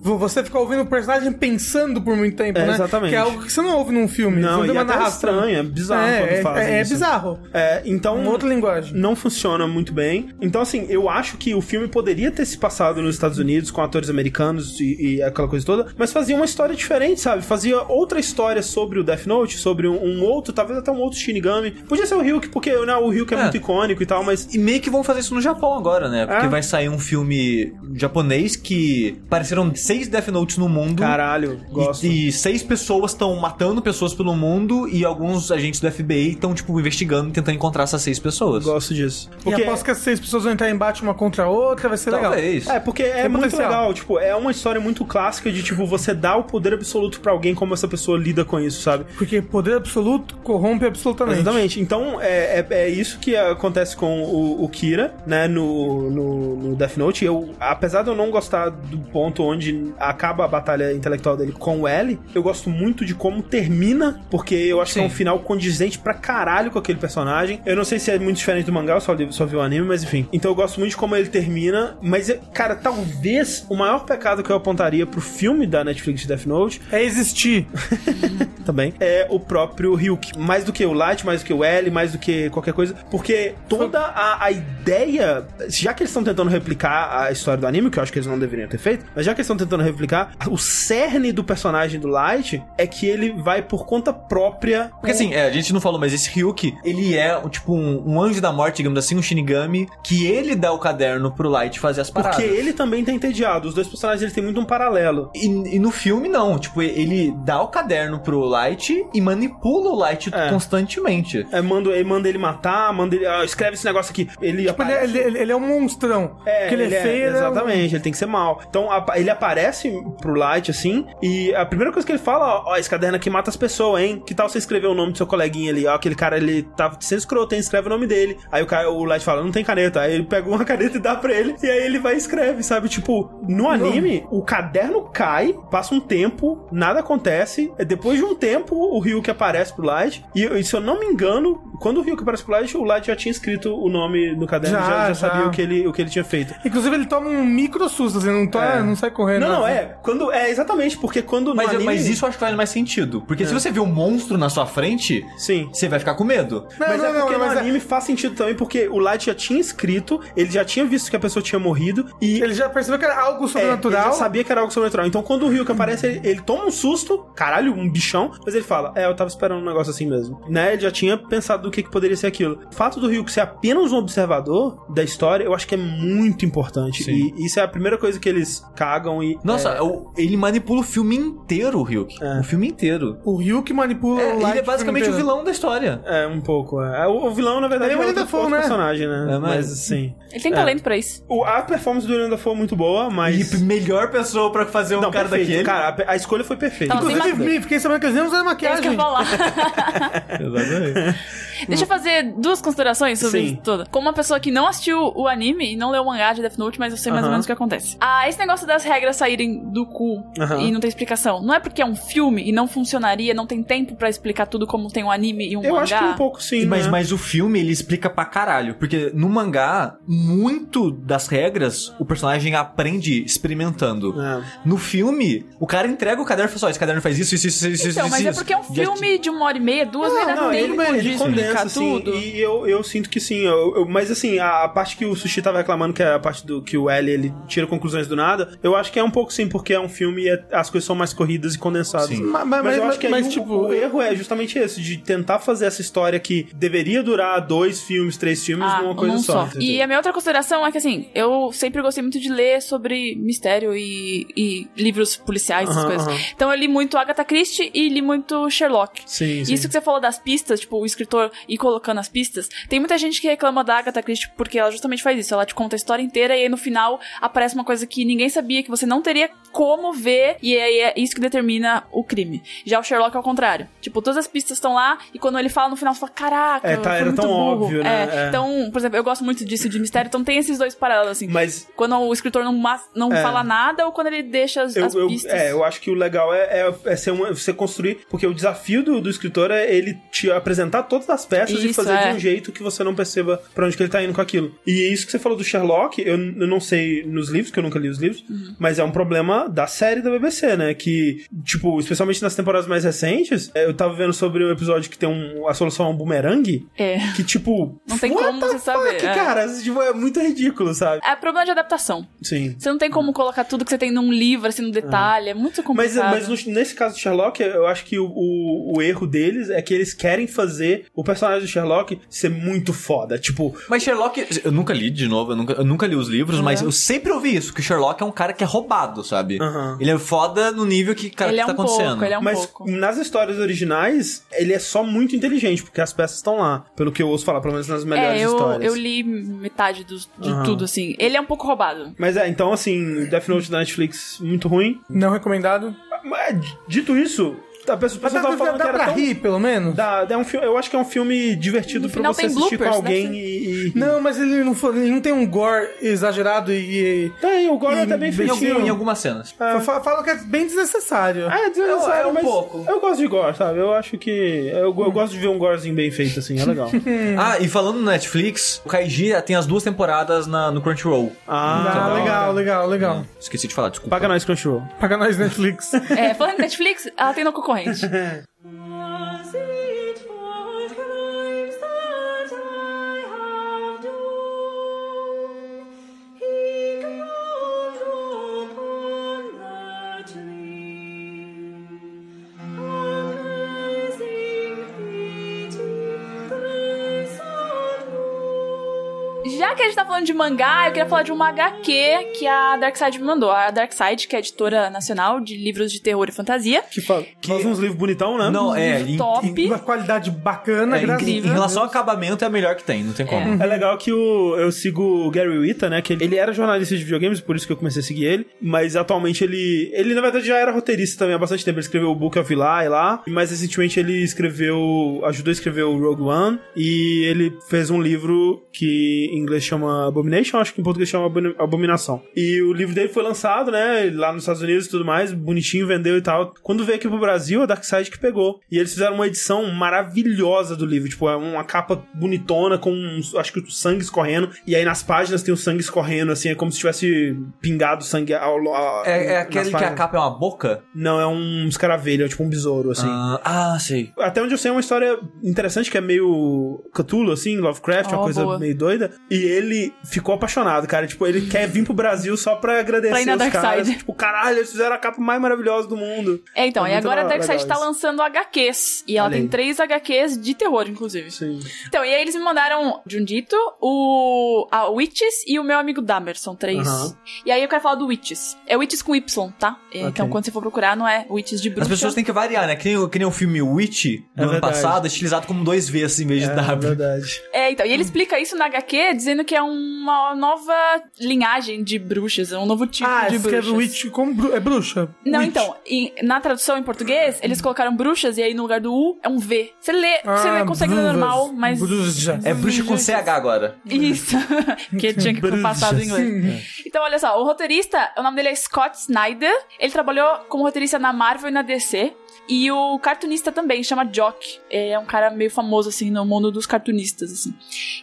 Você ficar ouvindo o personagem pensando por muito tempo, É, né? exatamente. Que é algo que você não ouve num filme. Não, você e tem uma até é estranho, é bizarro É, quando é, fazem é isso. bizarro. É, então. Uma outra linguagem. Não funciona muito bem. Então, assim, eu acho que o filme poderia ter se passado nos Estados Unidos com atores americanos e, e aquela coisa toda, mas fazia uma história diferente, sabe? Fazia outra história sobre o Death Note, sobre um, um outro, talvez até um outro Shinigami. Podia ser o Ryuk, porque né, o Ryuk é, É. muito icônico e tal, mas. E meio que vão fazer isso no Japão agora, né? Porque É. vai sair um filme japonês que apareceram seis Death Notes no mundo. Caralho, gosto. E, e seis pessoas estão matando pessoas pelo mundo e alguns agentes do FBI estão, tipo, investigando e tentando encontrar essas seis pessoas. Gosto disso. E aposto que as seis pessoas vão entrar em embate uma contra a outra, vai ser legal. Talvez. É, porque é Tem muito potencial. legal, tipo, é uma história muito clássica de, tipo, você dá o poder absoluto pra alguém, como essa pessoa lida com isso, sabe? Porque poder absoluto corrompe absolutamente. Exatamente. Então, é, é, é isso que acontece com o, o Kira, né, no, no, no Death Note. Eu, apesar de eu não gostar do ponto onde acaba a batalha intelectual dele com o L, eu gosto muito de como termina, porque eu acho que é um Sim. final condizente pra caralho com aquele personagem. Eu não sei se é muito diferente do mangá, eu só, li- só vi o anime, mas enfim. Então eu gosto muito de como ele termina, mas, cara, talvez o maior pecado que eu apontaria pro filme da Netflix de Death Note É existir. também é o próprio Ryuk. Mais do que o Light, mais do que o L, mais do que qualquer coisa. Porque toda a, a ideia. Já que eles estão tentando replicar a história do anime, que eu acho que eles não deveriam ter feito, mas já que eles estão tentando replicar, o cerne do personagem do Light é que ele vai por conta própria. Porque assim, é, a gente não falou, mas esse Ryuki, ele é tipo um, um anjo da morte, digamos assim, um Shinigami, que ele dá o caderno pro Light fazer as paradas. Porque ele também tá entediado. Os dois personagens eles têm muito um paralelo. E, e no filme, não. Tipo, ele dá o caderno pro Light e manipula o Light É. constantemente. É, manda, ele manda ele matar, manda ele. ah, escreve esse negócio aqui. Ele Tipo, ele, aparece- ele- ele é um monstrão. Porque ele, é feio. ele é um- Exatamente, ele tem que ser mal. Então a- ele aparece pro Light assim, e a primeira coisa que ele fala, ó, ó, esse caderno aqui mata as pessoas, hein? Que tal você escrever o nome do seu coleguinha ali? Ó, aquele cara, ele tá sendo escroto, hein? Escreve o nome dele. Aí o, cara, o Light fala, não tem caneta. Aí ele pega uma caneta e dá pra ele, e aí ele vai e escreve, sabe? Tipo, no anime, o caderno cai, passa um tempo, nada acontece. é Depois de um tempo, o Ryuk aparece pro Light, e, e se eu não me engano, quando o Ryuk aparece pro Light, o Light já tinha escrito o nome no caderno, Já, já, já já. sabia o que, ele, o que ele tinha feito. Inclusive, ele toma um micro susto, assim, não, tá, É. não sai correndo. Não, não, assim. é. Quando, é exatamente, porque quando Mas, no anime... mas isso eu acho que faz mais sentido. Porque se você vê um monstro na sua frente, Sim. você vai ficar com medo. Não, mas não, é não, porque mas no é- anime faz sentido também, porque o Light já tinha escrito, ele já tinha visto que a pessoa tinha morrido, e Ele já percebeu que era algo É, sobrenatural. ele já sabia que era algo sobrenatural. Então, quando o Ryuk aparece, ele, ele toma um susto, caralho, um bichão, mas ele fala: É, eu tava esperando um negócio assim mesmo. Né? Ele já tinha pensado do que, que poderia ser aquilo. O fato do Ryuk ser apenas um observador da história, eu acho que é muito importante. Sim. E isso é a primeira coisa que eles cagam e. Nossa, o- ele manipula o filme inteiro, o Ryuk. É. O filme inteiro. O Ryuk manipula É, o Light ele é basicamente o inteiro. vilão da história. É, um pouco. É. O, o vilão, na verdade, Ele é o é outro, Dafoe, outro né? personagem, né? É, mas- mas assim. Ele tem É. talento pra isso. O, a performance do Willem Dafoe é muito boa, mas. E melhor pessoa pra fazer um Não, cara perfeito. daquele. Cara, a, a escolha foi perfeita. Inclusive, fiquei sabendo que eles nem usaram É maquiagem. Eu falar. Exatamente. Deixa eu fazer duas considerações sobre Sim. isso tudo. Como uma pessoa que não assistiu o anime e não leu o mangá de Death Note, mas eu sei mais ou Aham. menos o que acontece. Ah, esse negócio das regras saírem do cu Aham. e não ter explicação. Não é porque é um filme e não funcionaria, não tem tempo pra explicar tudo como tem um anime e um Eu mangá. acho que um pouco sim. mas, né? mas o filme, ele explica pra caralho. Porque no mangá, muito das regras, o personagem aprende experimentando. É. No filme, o cara entrega o caderno e fala só, esse caderno faz isso, isso, isso, isso, Então, isso, mas é isso. porque é um Já- filme de uma hora e meia, duas, Não, não, dá não, ele, tempo ele de condensa, assim, tudo. e eu, eu sinto que sim. eu- eu- mas assim, a, a parte que o Sushi tava reclamando, que é a parte do que o L ele tira conclusões do nada, eu acho que é um pouco sim, porque é um filme e é- as coisas são mais corridas e condensadas. Sim. Ma- ma- Mas, eu mas- acho que aí mas, o, tipo, o erro é justamente esse, de tentar fazer essa história que deveria durar dois filmes, três filmes, Ah, numa coisa só. só. E a minha outra consideração é que, assim, eu sempre gostei muito de ler sobre mistério e, e livros policiais, essas coisas. Então eu li muito Agatha Christie e li muito Sherlock. Sim, sim. Isso que você falou das pistas, tipo, o escritor ir colocando as pistas. Tem muita gente que reclama da Agatha Christie porque ela justamente faz isso. Ela te conta a história inteira e aí no final aparece uma coisa que ninguém sabia, que você não teria como ver, e aí é isso que determina o crime. Já o Sherlock é ao contrário. Tipo, todas as pistas estão lá e quando ele fala no final, você fala, caraca, É, tá- era muito tão burro. óbvio, né? É, É. Então, por exemplo, eu gosto muito disso de mistério, então tem esses dois paralelos, assim. Mas Quando o escritor não, não É. fala nada ou quando ele deixa as, eu, as eu- pistas. é, eu acho que o legal é, é, é ser uma, você construir, porque o desafio do, do escritor é ele te apresentar todas as peças e Isso, fazer é. de um jeito que você não perceba pra onde que ele tá indo com aquilo. E isso que você falou do Sherlock, eu, eu não sei nos livros, que eu nunca li os livros, Uhum. mas é um problema da série da BBC, né? Que, tipo, especialmente nas temporadas mais recentes, é, eu tava vendo sobre o episódio que tem um, a solução a um bumerangue, É. que, tipo, Não tem como você saber, fuck, é. cara, tipo, é muito ridículo, sabe? É problema de adaptação. Sim. Você não tem como colocar tudo que você tem num livro, assim, no detalhe. É muito Mas, complicado. mas no- nesse caso do Sherlock, eu acho que o, o, o erro deles é que eles querem fazer o personagem do Sherlock ser muito foda. Tipo, Mas Sherlock, eu nunca li de novo, eu nunca, eu nunca li os livros, mas eu sempre ouvi isso, que o Sherlock é um cara que é roubado, sabe? Aham. Ele é foda no nível que, cara, ele que é tá um acontecendo. pouco, ele é um mas pouco. nas histórias originais, ele é só muito inteligente, porque as peças estão lá. Pelo que eu ouço falar, pelo menos nas melhores É, eu, histórias. eu li metade dos- de Aham. tudo, assim. Ele é um pouco roubado. Mas é, então assim, Death Note da Netflix, muito ruim. Não recomendado. Mas, dito isso, A pessoa, a Mas pessoa dá, tava falando dá que era pra tão... rir, pelo menos? Dá, é um filme, eu acho que é um filme divertido pra você assistir com bloopers, alguém deve e, e... Não, mas ele não, foi- ele não tem um gore exagerado e... e Tem, o Gore E é até bem em Em, feitinho. em algumas cenas. Fala que é bem desnecessário. É, desnecessário, É um mas pouco. eu gosto de gore, sabe? Eu acho que... Eu, eu gosto de ver um gorezinho bem feito, assim, é legal. Ah, e falando no Netflix, o Kaiji tem as duas temporadas na- no Crunchyroll. Ah, Ah, da legal, hora. legal, legal. Esqueci de falar, desculpa. Paga nós, Crunchyroll. Paga nós Netflix. É, falando em Netflix, ela tem no concorrente. Exatamente. gente tá falando de mangá, eu queria falar de uma HQ que a Darkseid me mandou. A Darkseid, que é a editora nacional de livros de terror e fantasia. Que, fa faz uns livros bonitão, né? Não, é. Em, Top. Uma qualidade bacana, é, em- graças em, relação ao acabamento, é a melhor que tem, não tem como. É legal que o, eu sigo o Gary Whitta, né? Que ele, ele era jornalista de videogames, por isso que eu comecei a seguir ele. Mas atualmente ele. Ele, na verdade, já era roteirista também há bastante tempo. Ele escreveu o Book of Eli lá. Mas recentemente ele escreveu. ajudou a escrever o Rogue One. E ele fez um livro que em inglês chama Abomination, acho que em português chama Abomin- Abominação. E o livro dele foi lançado, né? Lá nos Estados Unidos e tudo mais, bonitinho, vendeu e tal. Quando veio aqui pro Brasil, a Darkseid que pegou. E eles fizeram uma edição maravilhosa do livro. Tipo, é uma capa bonitona com, acho que o sangue escorrendo. E aí nas páginas tem o sangue escorrendo, assim. É como se tivesse pingado sangue ao, ao, É, é aquele que a capa é uma boca? Não, é um escaravelho, é tipo um besouro, assim. Ah, ah, sei. Até onde eu sei é uma história interessante que é meio Cthulhu, assim, Lovecraft, uma Oh, coisa boa. meio doida. E ele ficou apaixonado, cara. Tipo, ele quer vir pro Brasil só pra agradecer Pra os Dark caras. Side. Tipo, caralho, eles fizeram a capa mais maravilhosa do mundo. É, então, É e agora a Darkseid tá isso. lançando HQs. E ela Olha tem aí. três HQs de terror, inclusive. Sim. Então, e aí eles me mandaram Jundito, o a Witches e o meu amigo Dahmer, são três. Aham. E aí eu quero falar do Witches. É Witches com Y, tá? É, Então, quando você for procurar, não é Witches de bruxa. As pessoas têm que variar, né? Que nem, o- que nem o filme Witch do É ano verdade. passado, estilizado como dois Vs em vez de É W. verdade. É, então, e ele explica isso na HQ, dizendo que é uma nova linhagem de bruxas, é um novo tipo Ah, de escreve bruxas. Witch como bru- é bruxa. Não, Witch. então, em- na tradução em português, eles colocaram bruxas e aí no lugar do U é um V. Você lê, você Ah, lê consegue ler normal, mas. Bruxa. É bruxa com CH agora. Isso. que tinha que Bruxas. passado em inglês. Então, olha só, o roteirista, o nome dele é Scott Snyder. Ele trabalhou como roteirista na Marvel e na DC. E o cartunista também, chama Jock. É um cara meio famoso, assim, no mundo dos cartunistas, assim.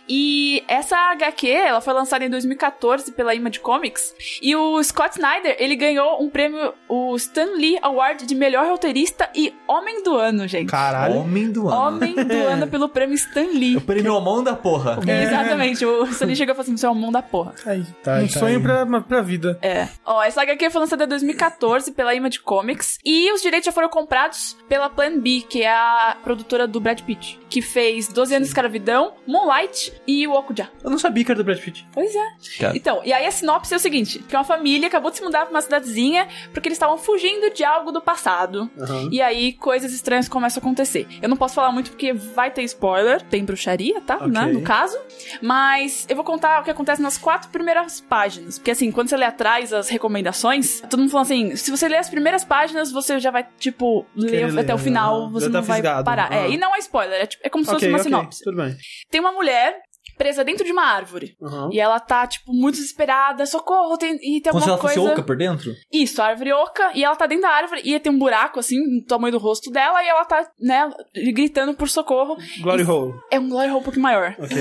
E essa HQ, ela foi lançada em 2014 pela Image Comics. E o Scott Snyder, ele ganhou um prêmio, o Stan Lee Award de melhor roteirista e Homem do Ano, gente. Caralho. Homem do ano. Homem do Ano pelo prêmio Stan Lee. O prêmio Homão da porra. Exatamente, o Stan Lee chegou e falou assim: você é o mão da porra. Aí, Tá, um tá sonho aí. pra, pra vida. É. Ó, essa HQ foi lançada em 2014 pela Image Comics e os direitos já foram comprados pela Plan B, que é a produtora do Brad Pitt, que fez 12 anos de escravidão, Moonlight e o Okuja. Eu não sabia que era do Brad Pitt. Pois é. Cara. Então, e aí a sinopse é o seguinte: que uma família acabou de se mudar pra uma cidadezinha porque eles estavam fugindo de algo do passado. Aham. E aí coisas estranhas começam a acontecer. Eu não posso falar muito porque vai ter spoiler, tem bruxaria, tá? Ok. Né? No caso. Mas eu vou contar o que acontece nas quatro primeiras páginas. Porque assim, quando você lê atrás as recomendações, todo mundo fala assim: se você ler as primeiras páginas, você já vai, tipo, ler Querer ler, até o final, aham. você Já tá não vai fisgado. parar. É, Aham. e não é spoiler, é, tipo- é como se fosse Ok, uma ok, sinopse. Tudo bem. Tem uma mulher presa dentro de uma árvore. Aham. E ela tá, tipo, muito desesperada, socorro, tem, e tem Como se alguma ela fosse coisa. oca por dentro? Isso, a árvore oca, e ela tá dentro da árvore, e tem um buraco, assim, no tamanho do rosto dela, e ela tá, né, gritando por socorro. Glory E- Hole. É um Glory Hole um pouquinho maior. Ok.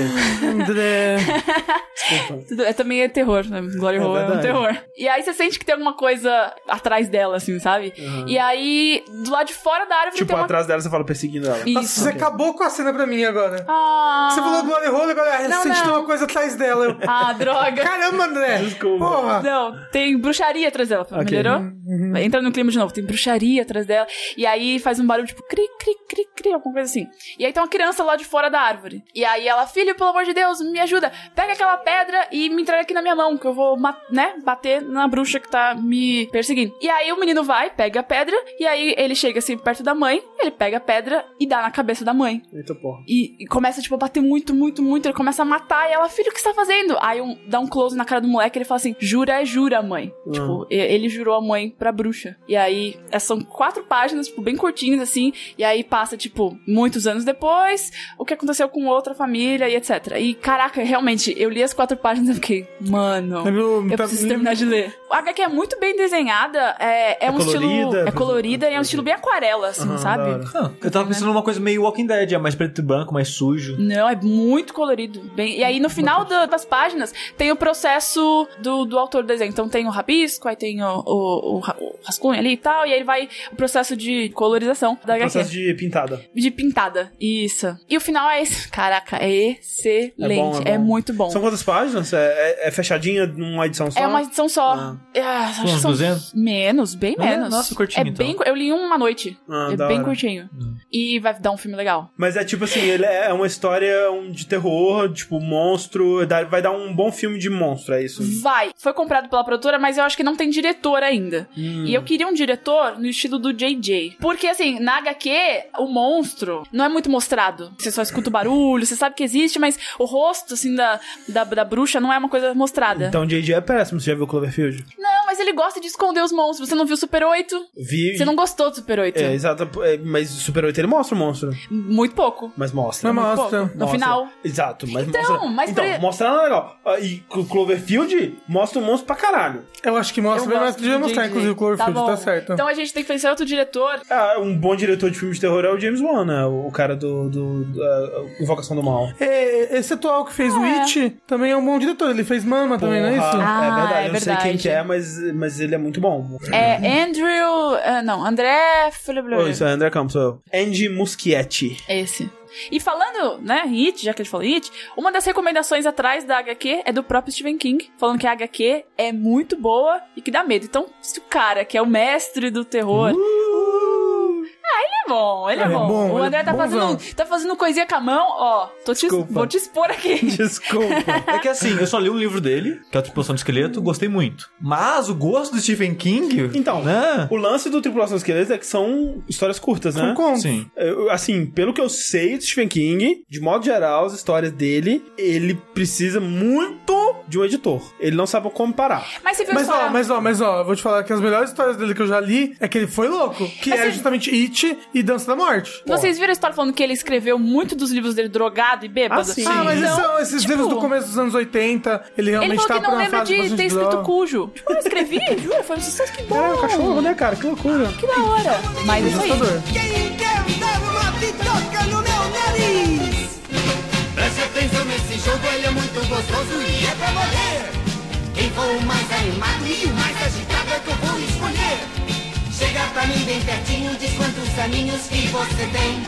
Desculpa. É, também é terror, né? Glory É Hole é, um terror. E aí você sente que tem alguma coisa atrás dela, assim, sabe? E aí, do lado de fora da árvore Tipo, tem uma... atrás dela você fala perseguindo ela. Isso. Nossa, você acabou com a cena pra mim agora. Ah, Você falou Glory Hole, agora ah, Não, você sentiu não. uma coisa atrás dela. Eu, Ah, droga. Caramba, André. Desculpa. Porra. Não, tem bruxaria atrás dela, Ok. melhorou? Entra no clima de novo, tem bruxaria atrás dela. E aí faz um barulho tipo cri, cri, cri, cri, alguma coisa assim. E aí tem uma criança lá de fora da árvore. E aí ela, filho, pelo amor de Deus, me ajuda. Pega aquela pedra e me entrega aqui na minha mão, que eu vou, né, bater na bruxa que tá me perseguindo. E aí o menino vai, pega a pedra, e aí ele chega assim perto da mãe, ele pega a pedra e dá na cabeça da mãe. Eita porra. E, e começa, tipo, a bater muito, muito, muito. Ele começa começa a matar e ela, filho, o que você tá fazendo? Aí um, dá um close na cara do moleque ele fala assim: jura é jura, mãe. Tipo, e- ele jurou a mãe pra bruxa. E aí, é, são quatro páginas, tipo, bem curtinhas assim. E aí passa, tipo, muitos anos depois, o que aconteceu com outra família e etc. E caraca, realmente, eu li as quatro páginas e fiquei, mano. Lembro- Eu tá- preciso terminar de ler. A HQ é muito bem desenhada, é, é, um estilo. colorida, É colorida e é um estilo bem aquarela, assim, Aham, sabe? Ah, eu tava pensando numa coisa meio Walking Dead, é mais preto e branco, mais sujo. Não, é muito colorido. Bem, e aí, no final da- das páginas, tem o processo do, do autor do desenho. Então, tem o rabisco, aí tem o, o, o o rascunho ali e tal, e aí vai o processo de colorização da HQ. Processo de pintada. De pintada. Isso. E o final é esse. Caraca, é excelente. É bom, é É, bom. muito bom. São quantas páginas? É, é- é fechadinha numa edição só? É uma edição só. Ah. É, acho que Uns são 200? Menos, bem Ah, menos. nossa, curtinho, é então. bem, Eu li em uma noite. Ah, é bem hora. curtinho. E vai dar um filme legal. Mas é tipo assim, ele é uma história de terror, tipo, monstro. Vai dar um bom filme de monstro, é isso? Vai. Foi comprado pela produtora, mas eu acho que não tem diretor ainda. Hum. E eu queria um diretor no estilo do JJ. Porque, assim, na HQ, o monstro não é muito mostrado. Você só escuta o barulho, você sabe que existe, mas o rosto, assim, da, da, da bruxa não é uma coisa mostrada. Então JJ é péssimo, você já viu Cloverfield? Não, mas ele gosta de esconder os monstros. Você não viu Super 8? Vi. Você não gostou do Super 8? É, exato. é, mas o Super 8 ele mostra o monstro. Muito pouco. Mas mostra. Mas mostra. pouco. No Mostra. final. Exato, mas Então, mostra. mas então, pra- mostrar não é legal. Ah, E o Cloverfield mostra o monstro pra caralho. Eu acho que mostra Eu bem mais gosto que devia do mostrar, inclusive, o Cloverfield, tá, bom. certo. Então a gente tem que pensar em outro diretor. Ah, um bom diretor de filmes de terror é o James Wan, né? O cara do, do, da Invocação do Mal. É, esse atual que fez o É. It também é um bom diretor. Ele fez Mama também, não é isso? Porra, Ah, é verdade. é eu não sei quem verdade. que é, mas, mas ele é muito bom. É Andrew. ah, não, André. Oh, isso é André Campos. Andy Muschietti. Esse. E falando, né, It, já que a gente falou It, uma das recomendações atrás da HQ é do próprio Stephen King, falando que a HQ é muito boa e que dá medo. Então, se o cara que é o mestre do terror. Ah, ele é bom, ele é, Ele é bom. bom, O é André tá fazendo, tá fazendo coisinha com a mão, ó. Tô te, vou te expor aqui. Desculpa. É que assim, eu só li um livro dele, que é a Tripulação do Esqueleto, gostei muito. Mas o gosto do Stephen King. Então, né? o lance do Tripulação Esqueleto é que são histórias curtas, né? São contos. Sim. Eu- assim, pelo que eu sei do Stephen King, de modo geral, as histórias dele, ele precisa muito de um editor. Ele não sabe como parar. Mas você viu Mas só. ó, mas ó, mas ó, eu vou te falar que as melhores histórias dele que eu já li é que ele foi louco, que Mas é você- justamente It e Dança da Morte. Vocês viram a história falando que ele escreveu muito dos livros dele drogado e bêbado? Ah, sim. Ah, mas Então, esses são esses tipo, livros do começo dos anos 80, ele Ele realmente falou tá que não lembra de ter escrito cujo. Tipo, eu escrevi, juro, foi um sucesso que bom. Caralho, o cachorro, né, cara? Que loucura. Que da hora. Mas é isso aí. Quem quer dar uma bitoca no meu nariz? Preste atenção nesse jogo, ele é muito gostoso e é pra morrer. Quem for o mais animado e Mim bem pertinho, diz quantos aninhos que você tem.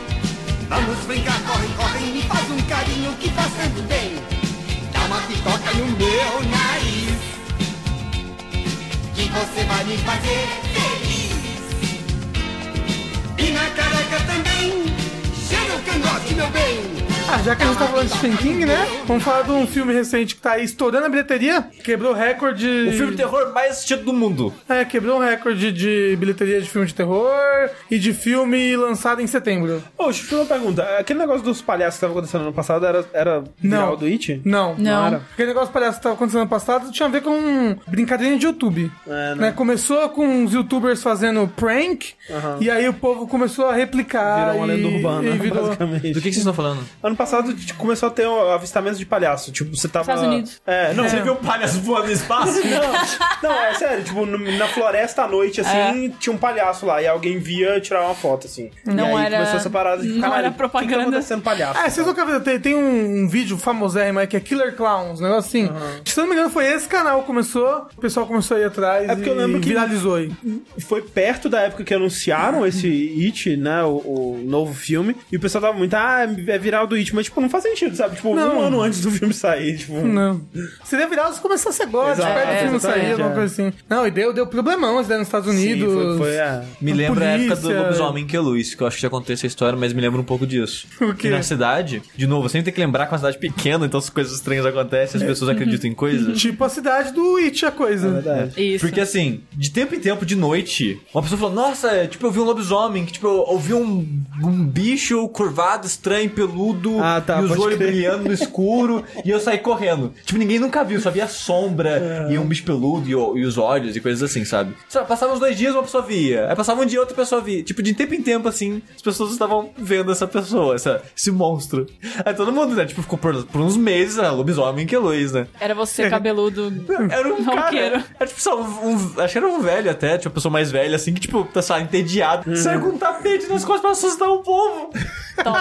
Vamos brincar, corre, corre, me faz um carinho que faz tanto bem. Dá uma bitoca no meu nariz. Que você vai me fazer feliz. E na careca também. Cheira o cangote, meu bem. Ah, já que a gente tá falando de Stephen King, né? Vamos falar de um filme recente que tá aí estourando a bilheteria. Quebrou recorde. O filme de terror mais assistido do mundo. É, quebrou um recorde de bilheteria de filme de terror e de filme lançado em setembro. Ô, deixa eu fazer uma pergunta. Aquele negócio dos palhaços que tava acontecendo ano passado era, era viral Não. do It? Não. Não. era. Aquele negócio palhaço que tava acontecendo ano passado tinha a ver com brincadeirinha de YouTube. É, né? Começou com os youtubers fazendo prank, e aí o povo começou a replicar. Virou uma e, lenda urbana, e virou... basicamente. Do que, que vocês estão falando? Ano passado tipo, começou a ter um avistamento de palhaço. Tipo, você tava. Estados Unidos. É, não. Você viu o palhaço voando no espaço? Não, não, é sério, tipo, no- na floresta à noite, assim, tinha um palhaço lá, e alguém via tirar uma foto, assim. Não e aí era- começou essa parada de não era o que que propaganda. tá acontecendo palhaço? Ah, vocês nunca viram? Tem, tem um, um vídeo famosérrimo aí que é Killer Clowns, um negócio assim. Se eu não me engano, foi esse canal que começou, o pessoal começou a ir atrás É porque eu e lembro que- viralizou aí. Foi perto da época que anunciaram esse It, né, o, o novo filme, e o pessoal tava muito, ah, é viral do Mas, tipo, não faz sentido, sabe? Tipo, Não. um ano antes do filme sair, tipo... Não. Seria viral se começasse agora, Exato, perto do é, filme exatamente, sair, alguma é. coisa assim. Não, e deu, deu problemão isso daí nos Estados Sim, Unidos. foi, foi, é. Me lembra a época do lobisomem que é Luiz, que eu acho que já contei essa história, mas me lembra um pouco disso. O quê? E na cidade, de novo, sempre tem que lembrar que é uma cidade pequena, então as coisas estranhas acontecem, as pessoas acreditam em coisas. Tipo a cidade do It, a coisa. É verdade. Isso. Porque assim, de tempo em tempo, de noite, uma pessoa falou, nossa, é, tipo, eu vi um lobisomem, que tipo, eu ouvi um, um bicho curvado, estranho, peludo, Ah, tá, e os olhos crer. brilhando no escuro, e eu saí correndo. Tipo, ninguém nunca viu, só via sombra É. e um bicho peludo e, e os olhos e coisas assim, sabe? Sei lá, passavam uns dois dias, uma pessoa via. Aí passava um dia, outra pessoa via. Tipo, de tempo em tempo, assim, as pessoas estavam vendo essa pessoa, essa, esse monstro. Aí todo mundo, né, tipo, ficou por, por uns meses, né, lobisomem que luz, né? Era você, cabeludo. Era um cara. Roqueiro. Era tipo só um, um- Acho que era um velho até, tipo, uma pessoa mais velha, assim, que, tipo, tá só entediado. Saiu com um tapete nas costas pra assustar o povo. Top.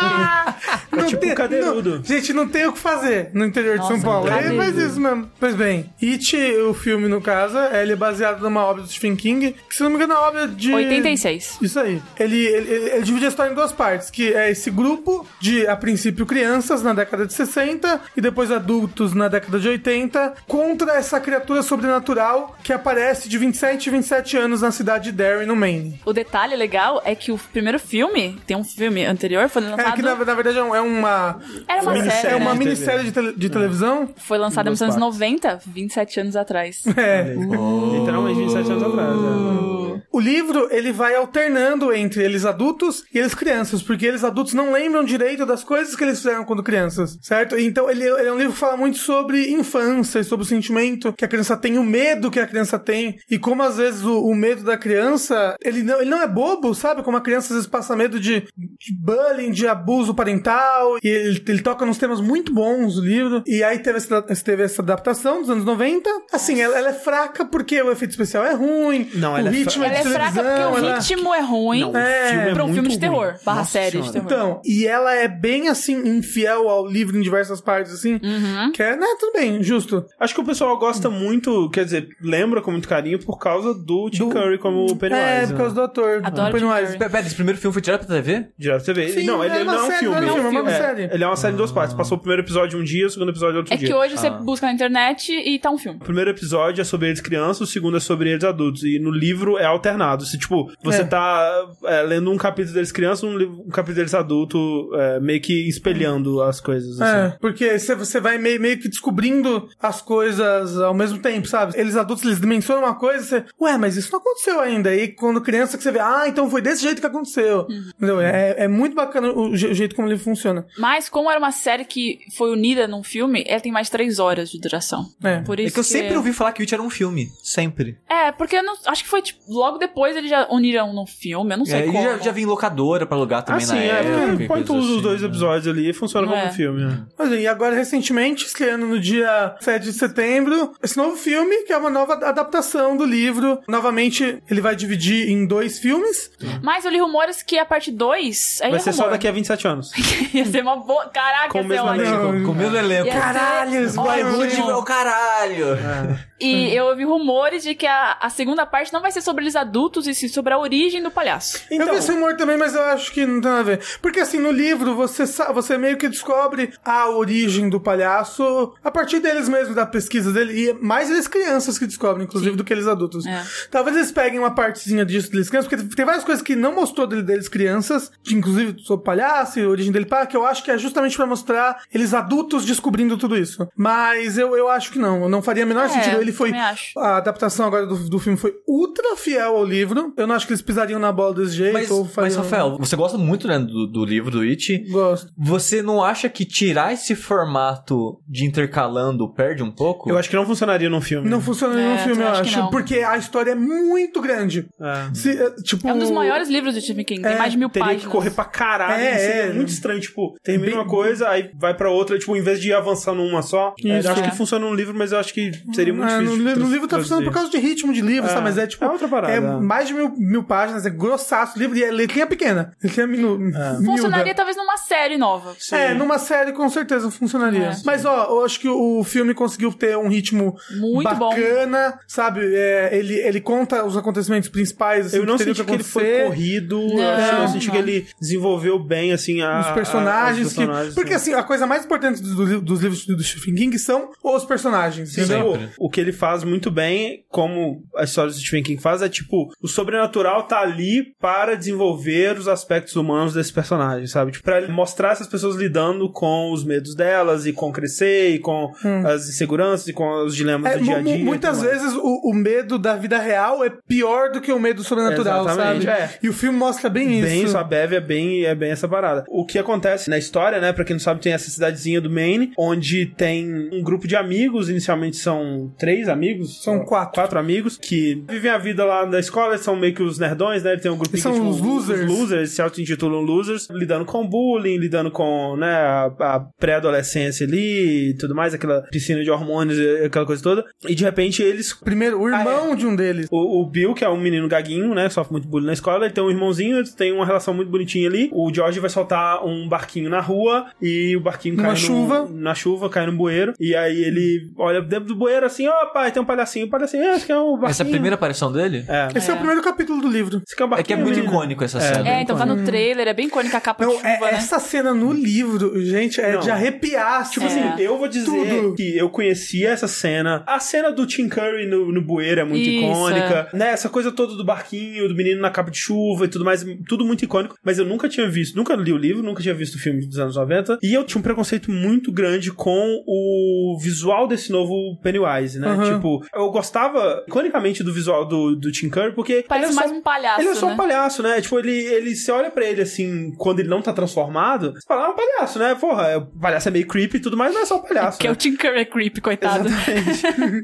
Não tipo tem- um cadeirudo. não- gente, não tem o que fazer no interior de Nossa, São Paulo. Ele cadeirudo. faz isso mesmo. Pois bem, It, o filme, no caso, ele é baseado numa obra do Stephen King, que se não me engano é uma obra de... 86. Isso aí. Ele, ele, ele- ele divide a história em duas partes, que é esse grupo de, a princípio, crianças na década de 60 e depois adultos na década de 80, contra essa criatura sobrenatural que aparece de 27 e 27 anos na cidade de Derry, no Maine. O detalhe legal é que o primeiro filme, tem um filme anterior, foi lançado. É que, na, na verdade, é é uma... Era uma Minissérie. série. É uma minissérie de, tele- de televisão. Foi lançada nos anos 90, 27 anos atrás. É. Literalmente 27 anos atrás. é. O livro, ele vai alternando entre eles adultos e eles crianças, porque eles adultos não lembram direito das coisas que eles fizeram quando crianças, certo? Então, ele, ele é um livro que fala muito sobre infância, e sobre o sentimento que a criança tem, o medo que a criança tem, e como às vezes o, o medo da criança, ele não, ele não é bobo, sabe? Como a criança às vezes passa medo de, de bullying, de abuso parental, e ele, ele toca nos temas muito bons do livro, e aí teve essa, teve essa adaptação dos anos 90. Assim, ela, ela é fraca porque o efeito especial é ruim, Não, o ela é ritmo fra- é Ela de é fraca porque o ela- ritmo é ruim Não, o É, filme é pra um filme de ruim. terror, barra Nossa série de Senhora. terror. Então, e ela é bem assim, infiel ao livro em diversas partes, assim. Uhum. Que é, né, tudo bem, justo. Acho que o pessoal gosta muito, quer dizer, lembra com muito carinho por causa do Tim Do- Curry como Pennywise. é, por causa né? do ator. Adoro do Pennywise. Pera, esse primeiro filme foi direto pra TV? Direto TV. Sim, não, ele é uma não é um série, filme. não é um filme, é uma é, série. Ele é uma série em duas partes. Passou o primeiro episódio um dia, o segundo episódio outro É dia. que hoje você busca na internet e tá um filme. O primeiro episódio é sobre eles crianças, o segundo é sobre eles adultos. E no livro é alternado. Se, tipo, você É. tá é, lendo um capítulo deles crianças, um, um capítulo deles adulto, é, meio que espelhando as coisas. É, Assim. porque você- você vai meio, meio que descobrindo as coisas ao mesmo tempo, sabe? Eles adultos, eles dimensionam uma coisa e você, ué, mas isso não aconteceu ainda. Aí quando criança que você vê, ah, então foi desse jeito que aconteceu. Entendeu? É, é muito bacana o, je- o jeito como ele funciona. Mas, como era uma série que foi unida num filme, ela tem mais de três horas de duração. É. Por É isso que eu sempre ouvi falar que It era um filme. Sempre. É, porque eu não. Acho que foi, tipo, logo depois eles já uniram num filme, eu não sei É, como. já, já vi em locadora pra alugar Ah, também sim, na é, época. e põe todos os assim, dois né? episódios ali e funciona como É. um filme. né? Mas, e agora, recentemente, estreando no dia 7 de setembro, esse novo filme, que é uma nova adaptação do livro. Novamente, ele vai dividir em dois filmes. Mas eu li rumores que a parte 2. Aí Vai é ser só rumor. Daqui a 27 anos. Ia ser uma boa. Caraca, Com o ia ser mesmo elenco. Com, com o mesmo elenco. Ia ser Caralho, esse O ótimo. iFood é o caralho. E eu ouvi rumores de que a, a segunda parte não vai ser sobre eles adultos, e sim sobre a origem do palhaço. eu vi esse humor também, mas eu acho que não tem nada a ver. Porque assim, no livro, você, você meio que descobre a origem do palhaço a partir deles mesmos, da pesquisa dele. E é mais eles crianças que descobrem, inclusive, do que eles adultos. É. Talvez eles peguem uma partezinha disso deles crianças, porque tem várias coisas que não mostrou dele, deles crianças, de, inclusive sobre palhaço e a origem dele, pá, que eu acho que é justamente pra mostrar eles adultos descobrindo tudo isso. Mas eu, eu acho que não, não faria o menor É, sentido. Ele foi. A adaptação agora do, do filme foi ultra fiel ao livro. Eu não acho que eles pisariam na bola desse jeito. Mas, ou mas, fariam- Rafael, você gosta muito né, do, do livro do It. Gosto. Você não acha que tirar esse formato de intercalando perde um pouco? Eu acho que não funcionaria num filme. Não funciona É, no filme, eu acho. Porque a história é muito grande. É. Se, é, tipo, É um dos maiores livros do Stephen King, tem É, mais de mil Teria páginas. que correr pra caralho. É, seria é. muito estranho. Tipo, termina Bem- uma coisa, aí vai pra outra. Tipo, em vez de ir avançando uma só. é, Isso. eu acho É. que funciona no livro, mas eu acho que seria muito É, no, difícil. no trans- livro tá funcionando por causa de ritmo de livro, É, sabe? Mas é tipo. é outra parada, É é. mais de mil, mil páginas, é grossaço o livro e é letrinha pequena. Letrinha minu, Funcionaria miúda. talvez numa série nova. É, numa série com certeza funcionaria. É. Mas ó, eu acho que o filme conseguiu ter um ritmo Muito bom. bacana, sabe? É, ele, ele conta os acontecimentos principais, assim, Eu não senti que ele foi corrido. Não, eu senti não. que ele desenvolveu bem, assim, a, Os a- personagens, os que- personagens, porque assim, a coisa mais importante do- do- dos livros do Stephen King são os personagens, Sim, entendeu? o, o que ele faz muito bem, como a história do Stephen King faz, é tipo, o sobrenatural tá ali para desenvolver os aspectos humanos desse personagem, sabe? Tipo, pra mostrar essas pessoas lidando com os medos delas e com crescer e com as inseguranças e com os dilemas Hum. É, do dia a dia. mu- muitas vezes o, o medo da vida real é pior do que o medo sobrenatural, Exatamente, sabe? é. E o filme mostra bem isso. Bem, isso, a Bev é bem, é bem essa parada. O que acontece na história, né, pra quem não sabe, tem essa cidadezinha do Maine, onde tem um grupo de amigos, inicialmente são três amigos. São quatro. Quatro amigos, que vivem a vida lá na escola, são meio que os nerdões, né, tem um grupo Eles são os losers. Os losers, se auto-intitulam losers, lidando com bullying, lidando com, né, a, a pré-adolescência ali e tudo mais, aquela piscina de hormônios, aquela coisa toda. E de repente eles Primeiro, o irmão de um deles. o, o Bill, que é um menino gaguinho, né? Sofre muito bullying na escola. Ele tem um irmãozinho, eles têm uma relação muito bonitinha ali. O George vai soltar um barquinho na rua e o barquinho cai no- chuva. na chuva, cai no bueiro. E aí ele olha dentro do bueiro assim: ó, pai, tem um palhacinho. O palhacinho, é, acho que é um barquinho. Essa é a primeira aparição dele? É. Esse é. o primeiro capítulo do livro. Esse aqui é, um É que é muito menino. icônico essa cena. É, então tá no trailer, é bem icônica a capa de Não, chuva, é- né? essa cena no livro, gente, é Não. de arrepiar. Tipo É. assim, eu vou dizer Tudo. que eu conhecia essa cena. A cena do Tim Curry no, no bueiro é muito Isso, icônica. Né? Essa coisa toda do barquinho, do menino na capa de chuva e tudo mais, tudo muito icônico. Mas eu nunca tinha visto, nunca li o livro, nunca tinha visto o filme dos anos 90. E eu tinha um preconceito muito grande com o visual desse novo Pennywise, né? Aham. Tipo, eu gostava iconicamente do visual do, do Tim Curry, porque. Parece ele é mais só- um palhaço, Ele é só né? um palhaço, né? Tipo, ele, ele você olha pra ele assim, quando ele não tá transformado, você fala, ah, é um palhaço, né? Porra, é- o palhaço é meio creepy e tudo mais, mas é só um palhaço. Que é né? o Tim Curry é creepy, coitado. Exatamente.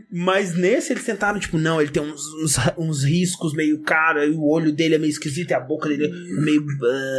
Mas nesse eles tentaram, tipo, não, ele tem uns, uns, uns riscos meio cara, e o olho dele é meio esquisito, e a boca dele é meio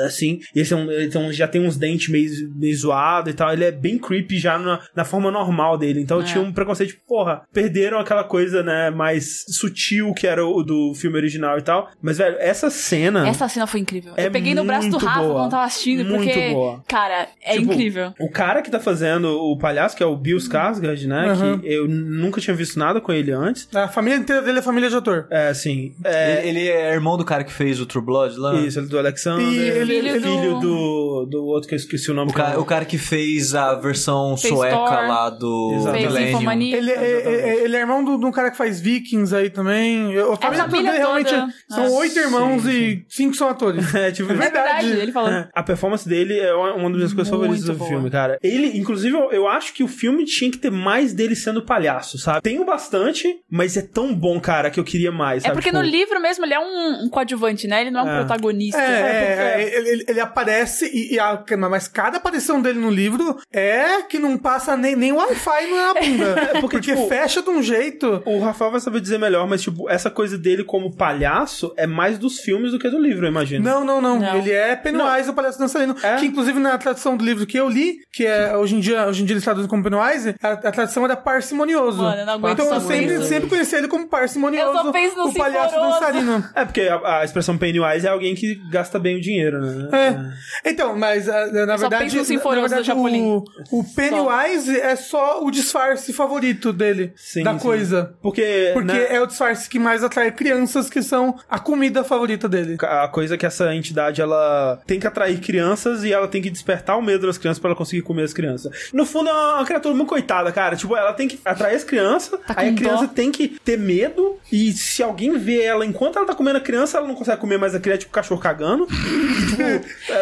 ah, assim. Esse é um, ele tem um- já tem uns dentes meio, meio zoado e tal. Ele é bem creepy já na, na forma normal dele. Então eu É. tinha um preconceito, tipo, porra, perderam aquela coisa, né, mais sutil que era o do filme original e tal. Mas, velho, essa cena. Essa cena foi incrível. É eu peguei no braço do Rafa boa. quando tava assistindo, Muito porque, boa. cara, é Tipo, incrível. O cara que tá fazendo o palhaço, que é o Bill Skarsgård, né? Uhum. Que eu nunca tinha visto nada com ele antes. A família inteira dele é família de ator. É, assim. É, Ele, ele é irmão do cara que fez o True Blood lá? Isso, ele do Alexander. E ele- Filho ele- do- filho do, do outro que eu esqueci o nome. O cara, o cara que fez a versão Fez sueca Thor. lá do Millennium. Ele, é, é- ele é irmão do- de um cara que faz Vikings aí também. A família, família dele realmente são oito irmãos sim, e cinco são atores. É, tipo, É É verdade, ele falou. É, a performance dele é uma das minhas coisas favoritas do boa. filme, cara. Ele, inclusive, eu, eu acho que o filme tinha que ter mais dele sendo palhaço, sabe? Tem o bastante, mas é tão bom, cara, que eu queria mais, É sabe? porque Tipo, no livro mesmo ele é um, um coadjuvante, né? Ele não é um É. protagonista. É, é, ele, ele- ele aparece e, e a- mas cada aparição dele no livro é que não passa nem, nem Wi-Fi na bunda. É, porque, porque tipo, fecha de um jeito. O Rafael vai saber dizer melhor, mas, tipo, essa coisa dele como palhaço é mais dos filmes do que do livro, eu imagino. Não, não, não, Não. Ele é Pennywise, o palhaço dançarino. É? Que inclusive na tradução do livro que eu li, que é hoje em dia, hoje em dia eles traduzem como Pennywise, a, a tradução era parcimonioso. Mano, eu não aguento então eu sempre, sempre conheci ele como parcimonioso. Eu só penso no o palhaço dançarino. É, porque a, a expressão Pennywise é alguém que gasta bem o dinheiro, né? É. Então, mas ah, na só verdade, na, verdade o, o Pennywise é só o disfarce favorito dele, Sim, da sim. coisa. Porque, Porque né, é o disfarce que mais atrai crianças, que são a comida favorita dele. a coisa é que essa entidade ela tem que atrair crianças e ela tem que despertar o medo das crianças pra ela conseguir comer as crianças. No fundo é uma, criatura muito coitada, cara. Tipo, ela tem que atrair as crianças, Tá aí a criança dó. tem que ter medo e se alguém vê ela enquanto ela tá comendo a criança, ela não consegue comer mais a criança, tipo cachorro cagando. Tipo,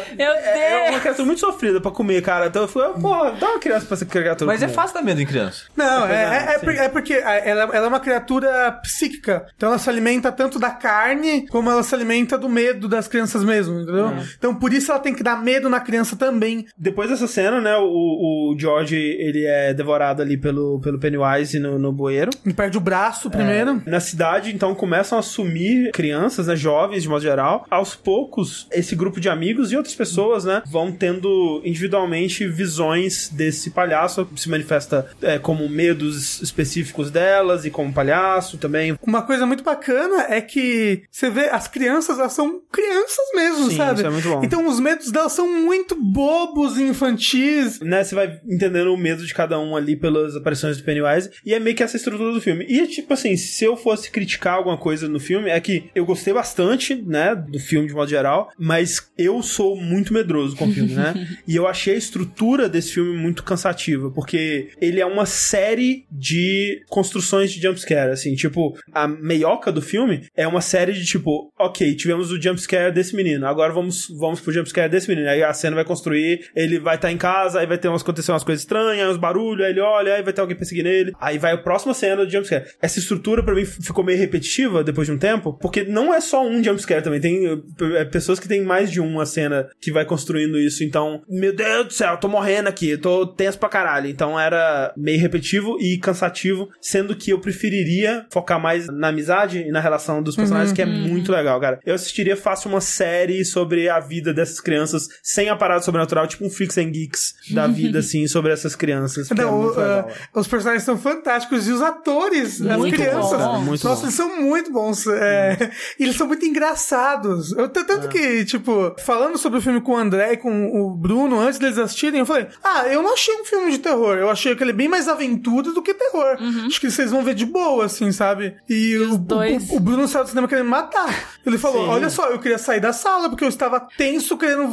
é, Meu é uma Deus! criatura muito sofrida pra comer, cara. Então eu falei, porra, dá uma criança pra essa criatura Mas é comer. fácil dar medo em criança. Não, É é, é, é por- é porque ela, ela é uma criatura psíquica. Então ela se alimenta tanto da carne como ela se alimenta do medo das crianças mesmo, entendeu? É. Então por isso ela tem que dar medo na criança também. Depois dessa cena, né, o, o George, ele é devorado ali pelo, pelo Pennywise no, no bueiro. Ele perde o braço primeiro. Na cidade, então, começam a sumir crianças, né, jovens de modo geral. Aos poucos, esse grupo de amigos e outras pessoas, né, vão tendo individualmente visões desse palhaço. Se manifesta é, como medos específicos delas e como palhaço também. Uma coisa muito bacana é que você vê as crianças, elas são crianças mesmo, Sim, sabe? isso é muito bom. Então os medos delas são muito bobos e infantis. Né, você vai entendendo o medo de cada um ali pelas aparições do Pennywise. E é meio que essa estrutura do filme. E, tipo assim, se eu fosse criticar alguma coisa no filme, é que eu gostei bastante, né, do filme de modo geral, mas eu sou muito medroso com o filme, né? e eu achei a estrutura desse filme muito cansativa, porque ele é uma série de construções de jumpscare, assim, tipo, a meioca do filme é uma série de tipo, ok, tivemos o jumpscare desse menino, agora vamos, vamos pro jumpscare desse menino. Aí a cena vai construir, ele vai estar em casa, aí vai ter umas, acontecer umas coisas estranhas, uns barulhos, aí ele olha, aí vai ter alguém perseguindo ele. Aí vai a próxima cena do jumpscare. Essa estrutura pra mim ficou meio repetitiva depois de um tempo, porque não é só um jumpscare também, tem é, pessoas que tem mais de uma cena cena que vai construindo isso. Então, meu Deus do céu, eu tô morrendo aqui, eu tô tenso pra caralho. Então era meio repetitivo e cansativo, sendo que eu preferiria focar mais na amizade e na relação dos personagens, que é muito legal, cara. Eu assistiria fácil uma série sobre a vida dessas crianças sem a parada sobrenatural, tipo um Freaks and Geeks da vida, assim, sobre essas crianças. é Não, o- legal. uh, os personagens são fantásticos e os atores, as Muito crianças. bom. Muito Nossa, bom. eles são muito bons. é, e eles são muito engraçados. Eu, t- É. tanto que, tipo, falando sobre o filme com o André e com o Bruno, antes deles assistirem, eu falei: Ah, eu não achei um filme de terror. Eu achei que ele é bem mais aventura do que terror. Acho que vocês vão ver de boa, assim, sabe? E, o, os dois? o, o Bruno saiu do cinema querendo me matar. Ele falou: Sim. Olha só, eu queria sair da sala porque eu estava tenso, querendo,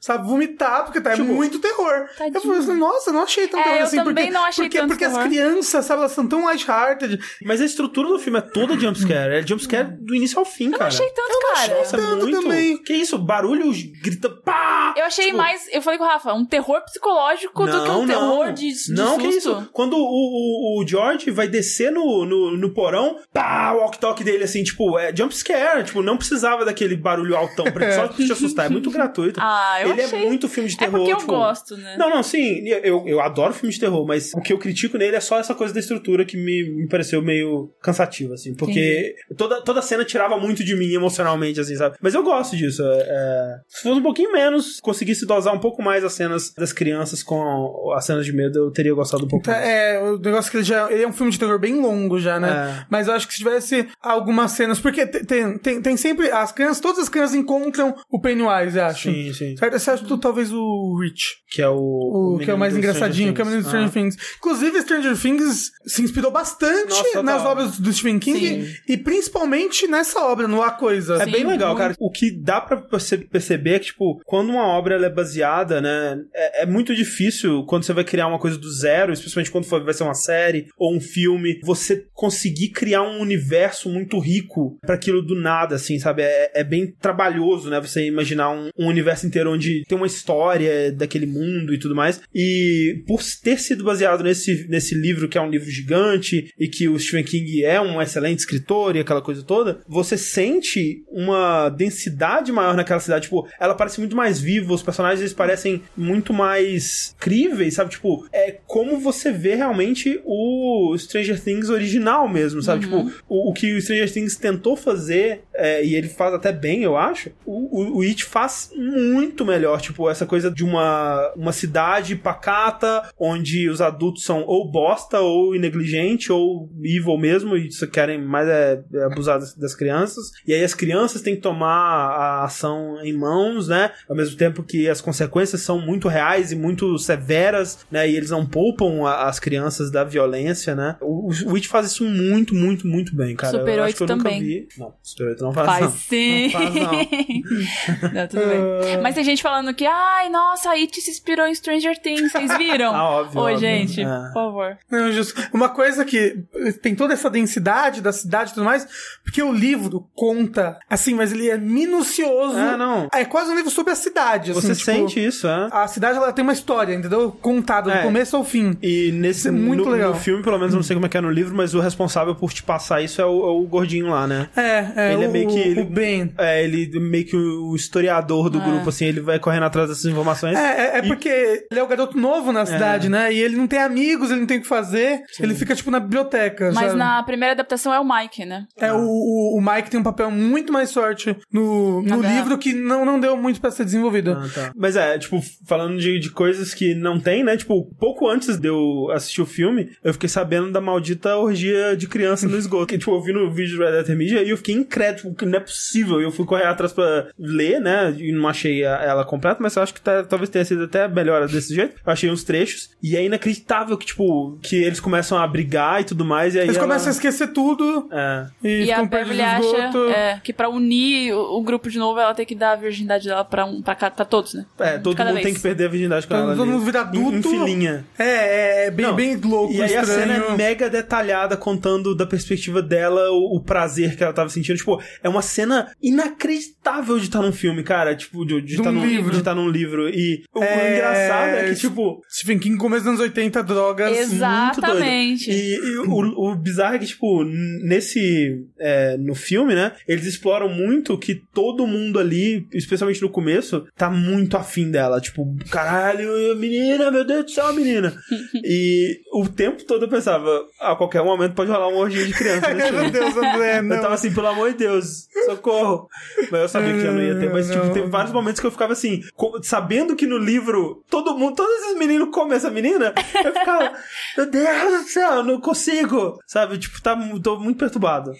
sabe, vomitar, porque tá é Tipo, muito terror. Tadinho. Eu falei assim, nossa, eu não achei tão É, terror eu assim. também porque, não achei porque, tanto porque as terror. crianças, sabe, elas são tão lighthearted. Mas a estrutura do filme é toda jumpscare. É jumpscare do início ao fim, Eu não cara. achei tanto, cara. Nossa, é tanto muito. também. Que isso? Barulho grita pá! Eu achei Tipo, mais. Eu falei com o Rafa, um terror psicológico do que um terror de, de Não, susto. que isso? Quando o, o, o George vai descer no, no, no porão, pá, o walk-talk dele, assim, tipo, é jump scare. Tipo, não precisava daquele barulho altão pra só te assustar. É muito gratuito. Ah, eu Ele achei. é muito filme de É terror. porque eu tipo, gosto, né? Não, não, sim, eu, eu adoro filme de terror, mas o que eu critico nele é só essa coisa da estrutura que me, me pareceu meio cansativa, assim, porque toda, toda cena tirava muito de mim emocionalmente, assim, sabe? Mas eu gosto disso. é- é, um pouquinho menos, conseguisse dosar um pouco mais as cenas das crianças com as cenas de medo, eu teria gostado um pouco Tá, mais. É, o negócio que ele já. Ele é um filme de terror bem longo já, né? É. Mas eu acho que se tivesse algumas cenas. Porque te- tem, tem, tem sempre. As crianças, todas as crianças encontram o Pennywise, eu acho. Sim, sim. Certo? Exceto talvez o Rich. Que é o. O, que é o mais do engraçadinho, que é o menino do Stranger Ah. Things. Inclusive, Stranger Things se inspirou bastante Nossa, nas obras do Stephen King Sim. e principalmente nessa obra, no A Coisa. É Sim, bem legal, muito. cara. O que dá pra você perceber é que, tipo, quando uma obra é baseada, né, é, é muito difícil quando você vai criar uma coisa do zero, especialmente quando for, vai ser uma série ou um filme, você conseguir criar um universo muito rico pra aquilo do nada, assim, sabe? É, é bem trabalhoso, né, você imaginar um, um universo inteiro onde tem uma história daquele mundo e tudo mais. E por ter sido baseado nesse, nesse livro, que é um livro gigante, e que o Stephen King é um excelente escritor e aquela coisa toda, você sente uma densidade maior naquela cidade. Tipo, ela parece muito mais viva, os personagens eles parecem muito mais críveis, sabe? Tipo, é como você vê realmente o Stranger Things original mesmo, sabe? Tipo, o, o que o Stranger Things tentou fazer, é, e ele faz até bem, eu acho, o, o, o It faz muito melhor. Tipo, essa coisa de uma, uma cidade pacata, onde os adultos são ou bosta, ou negligente, ou evil mesmo, e só querem mais é, é abusar das, das crianças. E aí as crianças têm que tomar a ação em mãos, né? Ao mesmo tempo que as consequências são muito reais e muito severas, né? E eles não poupam a- as crianças da violência, né? O, o It faz isso muito, muito, muito bem, cara. Super eu 8 acho que eu nunca também. vi. Não, Super 8 não faz, Faz não. sim. Não faz, não. Não, tudo bem. Mas tem gente falando que, ai, nossa, a It se inspirou em Stranger Things, vocês viram? Ah, óbvio, Oi, óbvio. gente, É. por favor. Não, justo. Uma coisa que tem toda essa densidade da cidade e tudo mais, porque o livro conta, assim, mas ele é minucioso. É, não. É quase um livro sobre a cidade. Você assim, tipo, sente isso, é? A cidade ela tem uma história, entendeu? Contada do É. começo ao fim. E nesse Isso é muito no, legal. no filme, pelo menos, eu não sei como é que é no livro, mas o responsável por te passar isso é o, é o gordinho lá, né? É, é. Ele é o, meio que- ele- O Ben. É, ele meio que o historiador do É. grupo, assim, ele vai correndo atrás dessas informações. É, é, é E- porque ele é o garoto novo na cidade, né? E ele não tem amigos, ele não tem o que fazer. Ele fica, tipo, na biblioteca. Mas sabe? na primeira adaptação é o Mike, né? É, o, o, o Mike tem um papel muito mais forte no, no livro que não, não deu muito pra ser desenvolvido. Ah, tá. Mas é, tipo, falando de, de coisas que não tem, né? Tipo, pouco antes de eu assistir o filme, eu fiquei sabendo da maldita orgia de criança no esgoto. Que, tipo, eu vi no vídeo do Red Letter Media e eu fiquei incrédulo, que não é possível. E eu fui correr atrás pra ler, né? E não achei a- ela completa, mas eu acho que tá- talvez tenha sido até melhor desse jeito. Eu achei uns trechos. E é inacreditável que, tipo, que eles começam a brigar e tudo mais. E aí Eles ela- começam a esquecer tudo É. e, E, a ficam perto do Beverly acha esgoto. é, que pra unir o, o grupo de novo, ela tem que dar a virgindade dela pra, um, pra, pra todos, né? É, todo Cada mundo vez. tem que perder a virgindade com Todo ela. ali. mundo vira Em- adulto. Em filinha. É, é bem, Não, bem louco, E aí a estranho. cena é mega detalhada, contando da perspectiva dela o, o prazer que ela tava sentindo. Tipo, é uma cena inacreditável de estar num filme, cara. Tipo, de, de De estar um num livro. De estar num livro. E o É, engraçado é que, tipo. Stephen King, começo dos anos 80, drogas. Exatamente. E, e o, o bizarro é que, tipo, nesse. é, no filme, né? Eles exploram muito que todo mundo ali, especialmente principalmente no começo, tá muito afim dela. Tipo, caralho, menina, meu Deus do céu, menina. e o tempo todo eu pensava, a qualquer momento pode rolar um orgia de criança nesse Meu. Deus, André, Eu não. tava assim, pelo amor de Deus, socorro. Mas eu sabia que já não ia ter. Mas, tipo, Não. teve vários momentos que eu ficava assim, sabendo que no livro todo mundo, todos esses meninos comem essa menina, eu ficava, meu Deus do céu, eu não consigo. Sabe, tipo, tá, tô muito perturbado.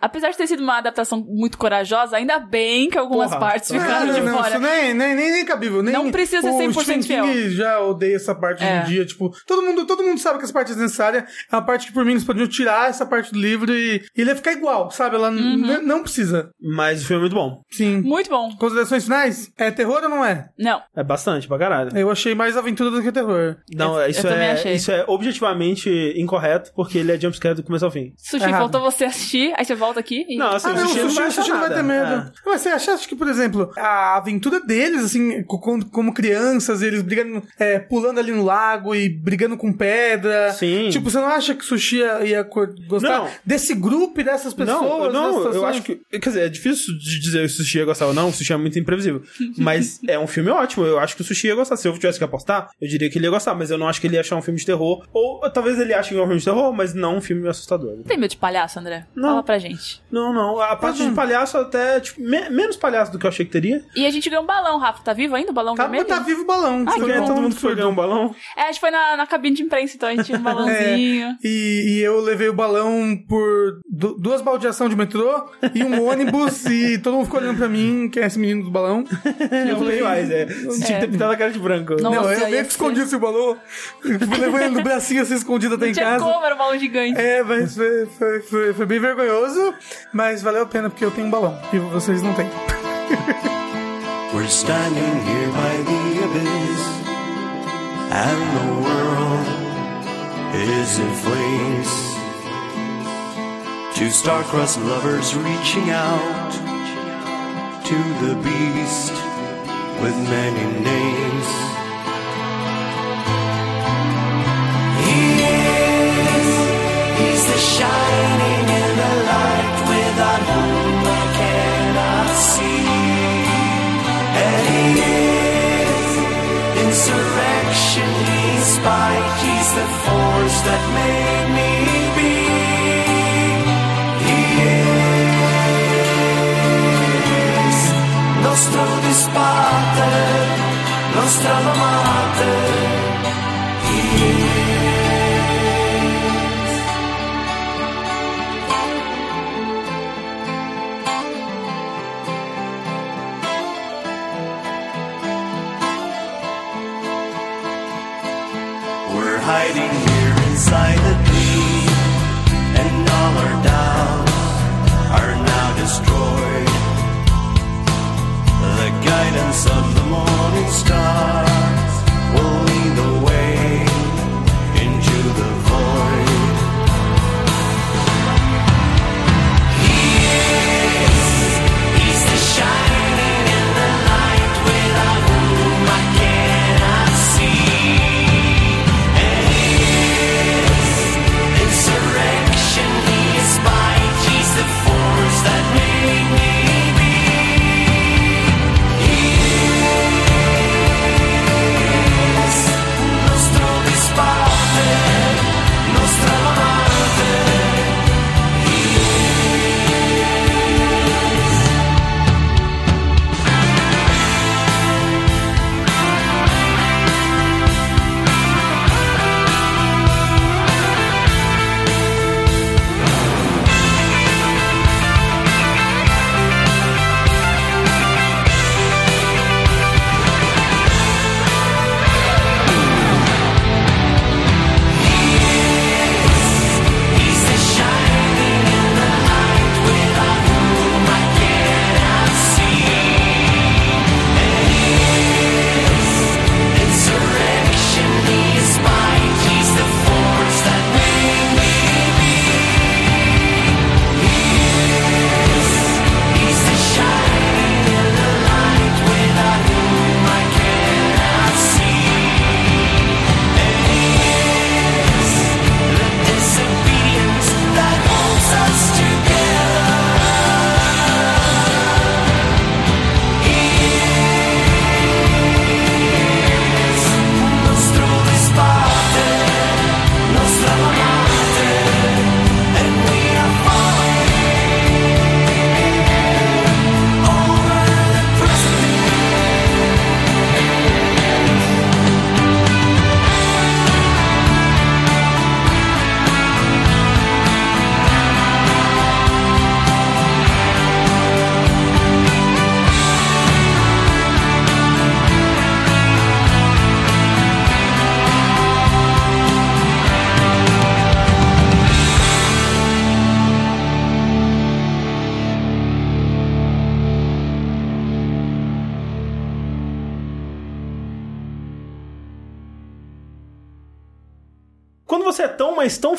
Apesar de ter sido uma adaptação muito corajosa, ainda bem que algumas Porra. partes ficaram de não, fora. isso nem, nem, nem, nem cabível. Nem, Não precisa ser o 100% Stephen King já odeia essa parte É. hoje em dia. Tipo, todo mundo, todo mundo sabe que essa parte é necessária. É uma parte que, por mim, eles podiam tirar essa parte do livro e, e ele ia ficar igual, sabe? Ela Uhum. não precisa. Mas o filme é muito bom. Sim. Muito bom. Considerações finais? É terror ou não é? Não. É bastante, pra caralho. Eu achei mais aventura do que terror. Não, Eu- isso, eu é, achei. isso é objetivamente incorreto, porque ele é jumpscare do começo ao fim. Sushi, Errado. faltou você assistir, aí você volta aqui e... Não, assim, ah, o não, o sushi, sushi, não vai o sushi não vai ter medo. Mas você acha, acha que, por exemplo, a aventura deles, assim, co- como, como crianças, eles brigando, é, pulando ali no lago e brigando com pedra. Sim. Tipo, você não acha que o sushi ia, ia gostar Não. desse grupo e dessas pessoas? Não, não, eu acho que. Quer dizer, é difícil de dizer se o Sushi ia gostar ou não, o Sushi é muito imprevisível. Mas é um filme ótimo, eu acho que o Sushi ia gostar. Se eu tivesse que apostar, eu diria que ele ia gostar, mas eu não acho que ele ia achar um filme de terror. Ou talvez ele ache que é um filme de terror, mas não um filme assustador. Tem medo de palhaço, André? Não. Fala pra gente. Não, não. A parte não. de palhaço até, tipo, me- menos palhaço do que eu achei que teria. E a gente ganhou um balão, Rafa. Tá vivo ainda o balão Tá, vermelho? tá vivo o balão. Que Porque bom. todo mundo foi ganhar um balão. É, a gente foi na, na cabine de imprensa, então a gente tinha um balãozinho. E, e eu levei o balão por du- duas baldeações de metrô e um ônibus e todo mundo ficou olhando pra mim, quem é esse menino do balão. Eu falei, mais, é. Você tinha que ter pintado a cara de branco. Não. Não, eu meio que ser- escondi esse balão. Levando ele no bracinho assim escondido até em tinha casa. como, era um balão gigante. É, mas foi, foi, foi, foi bem vergonhoso, mas valeu a pena porque eu tenho um balão e vocês não têm. We're standing here by the abyss, and the world is in flames. Two star-crossed lovers reaching out to the beast with many names. He is, he's the shining Is insurrection, he's spite, he's the force that made me be. He is nostro disparte, nostra alma hiding here inside the tree, and all our doubts are now destroyed. The guidance of the morning stars will lead the way.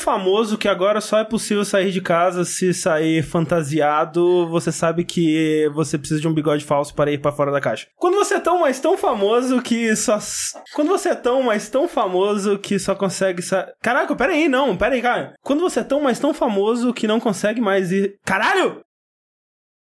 Famoso que agora só é possível sair de casa se sair fantasiado, você sabe que você precisa de um bigode falso para ir para fora da caixa. Quando você é tão, mas tão famoso que só. Quando você é tão, mas tão famoso que só consegue. Sa... Caraca, pera aí, não, pera aí, cara. Quando você é tão, mas tão famoso que não consegue mais ir. Caralho!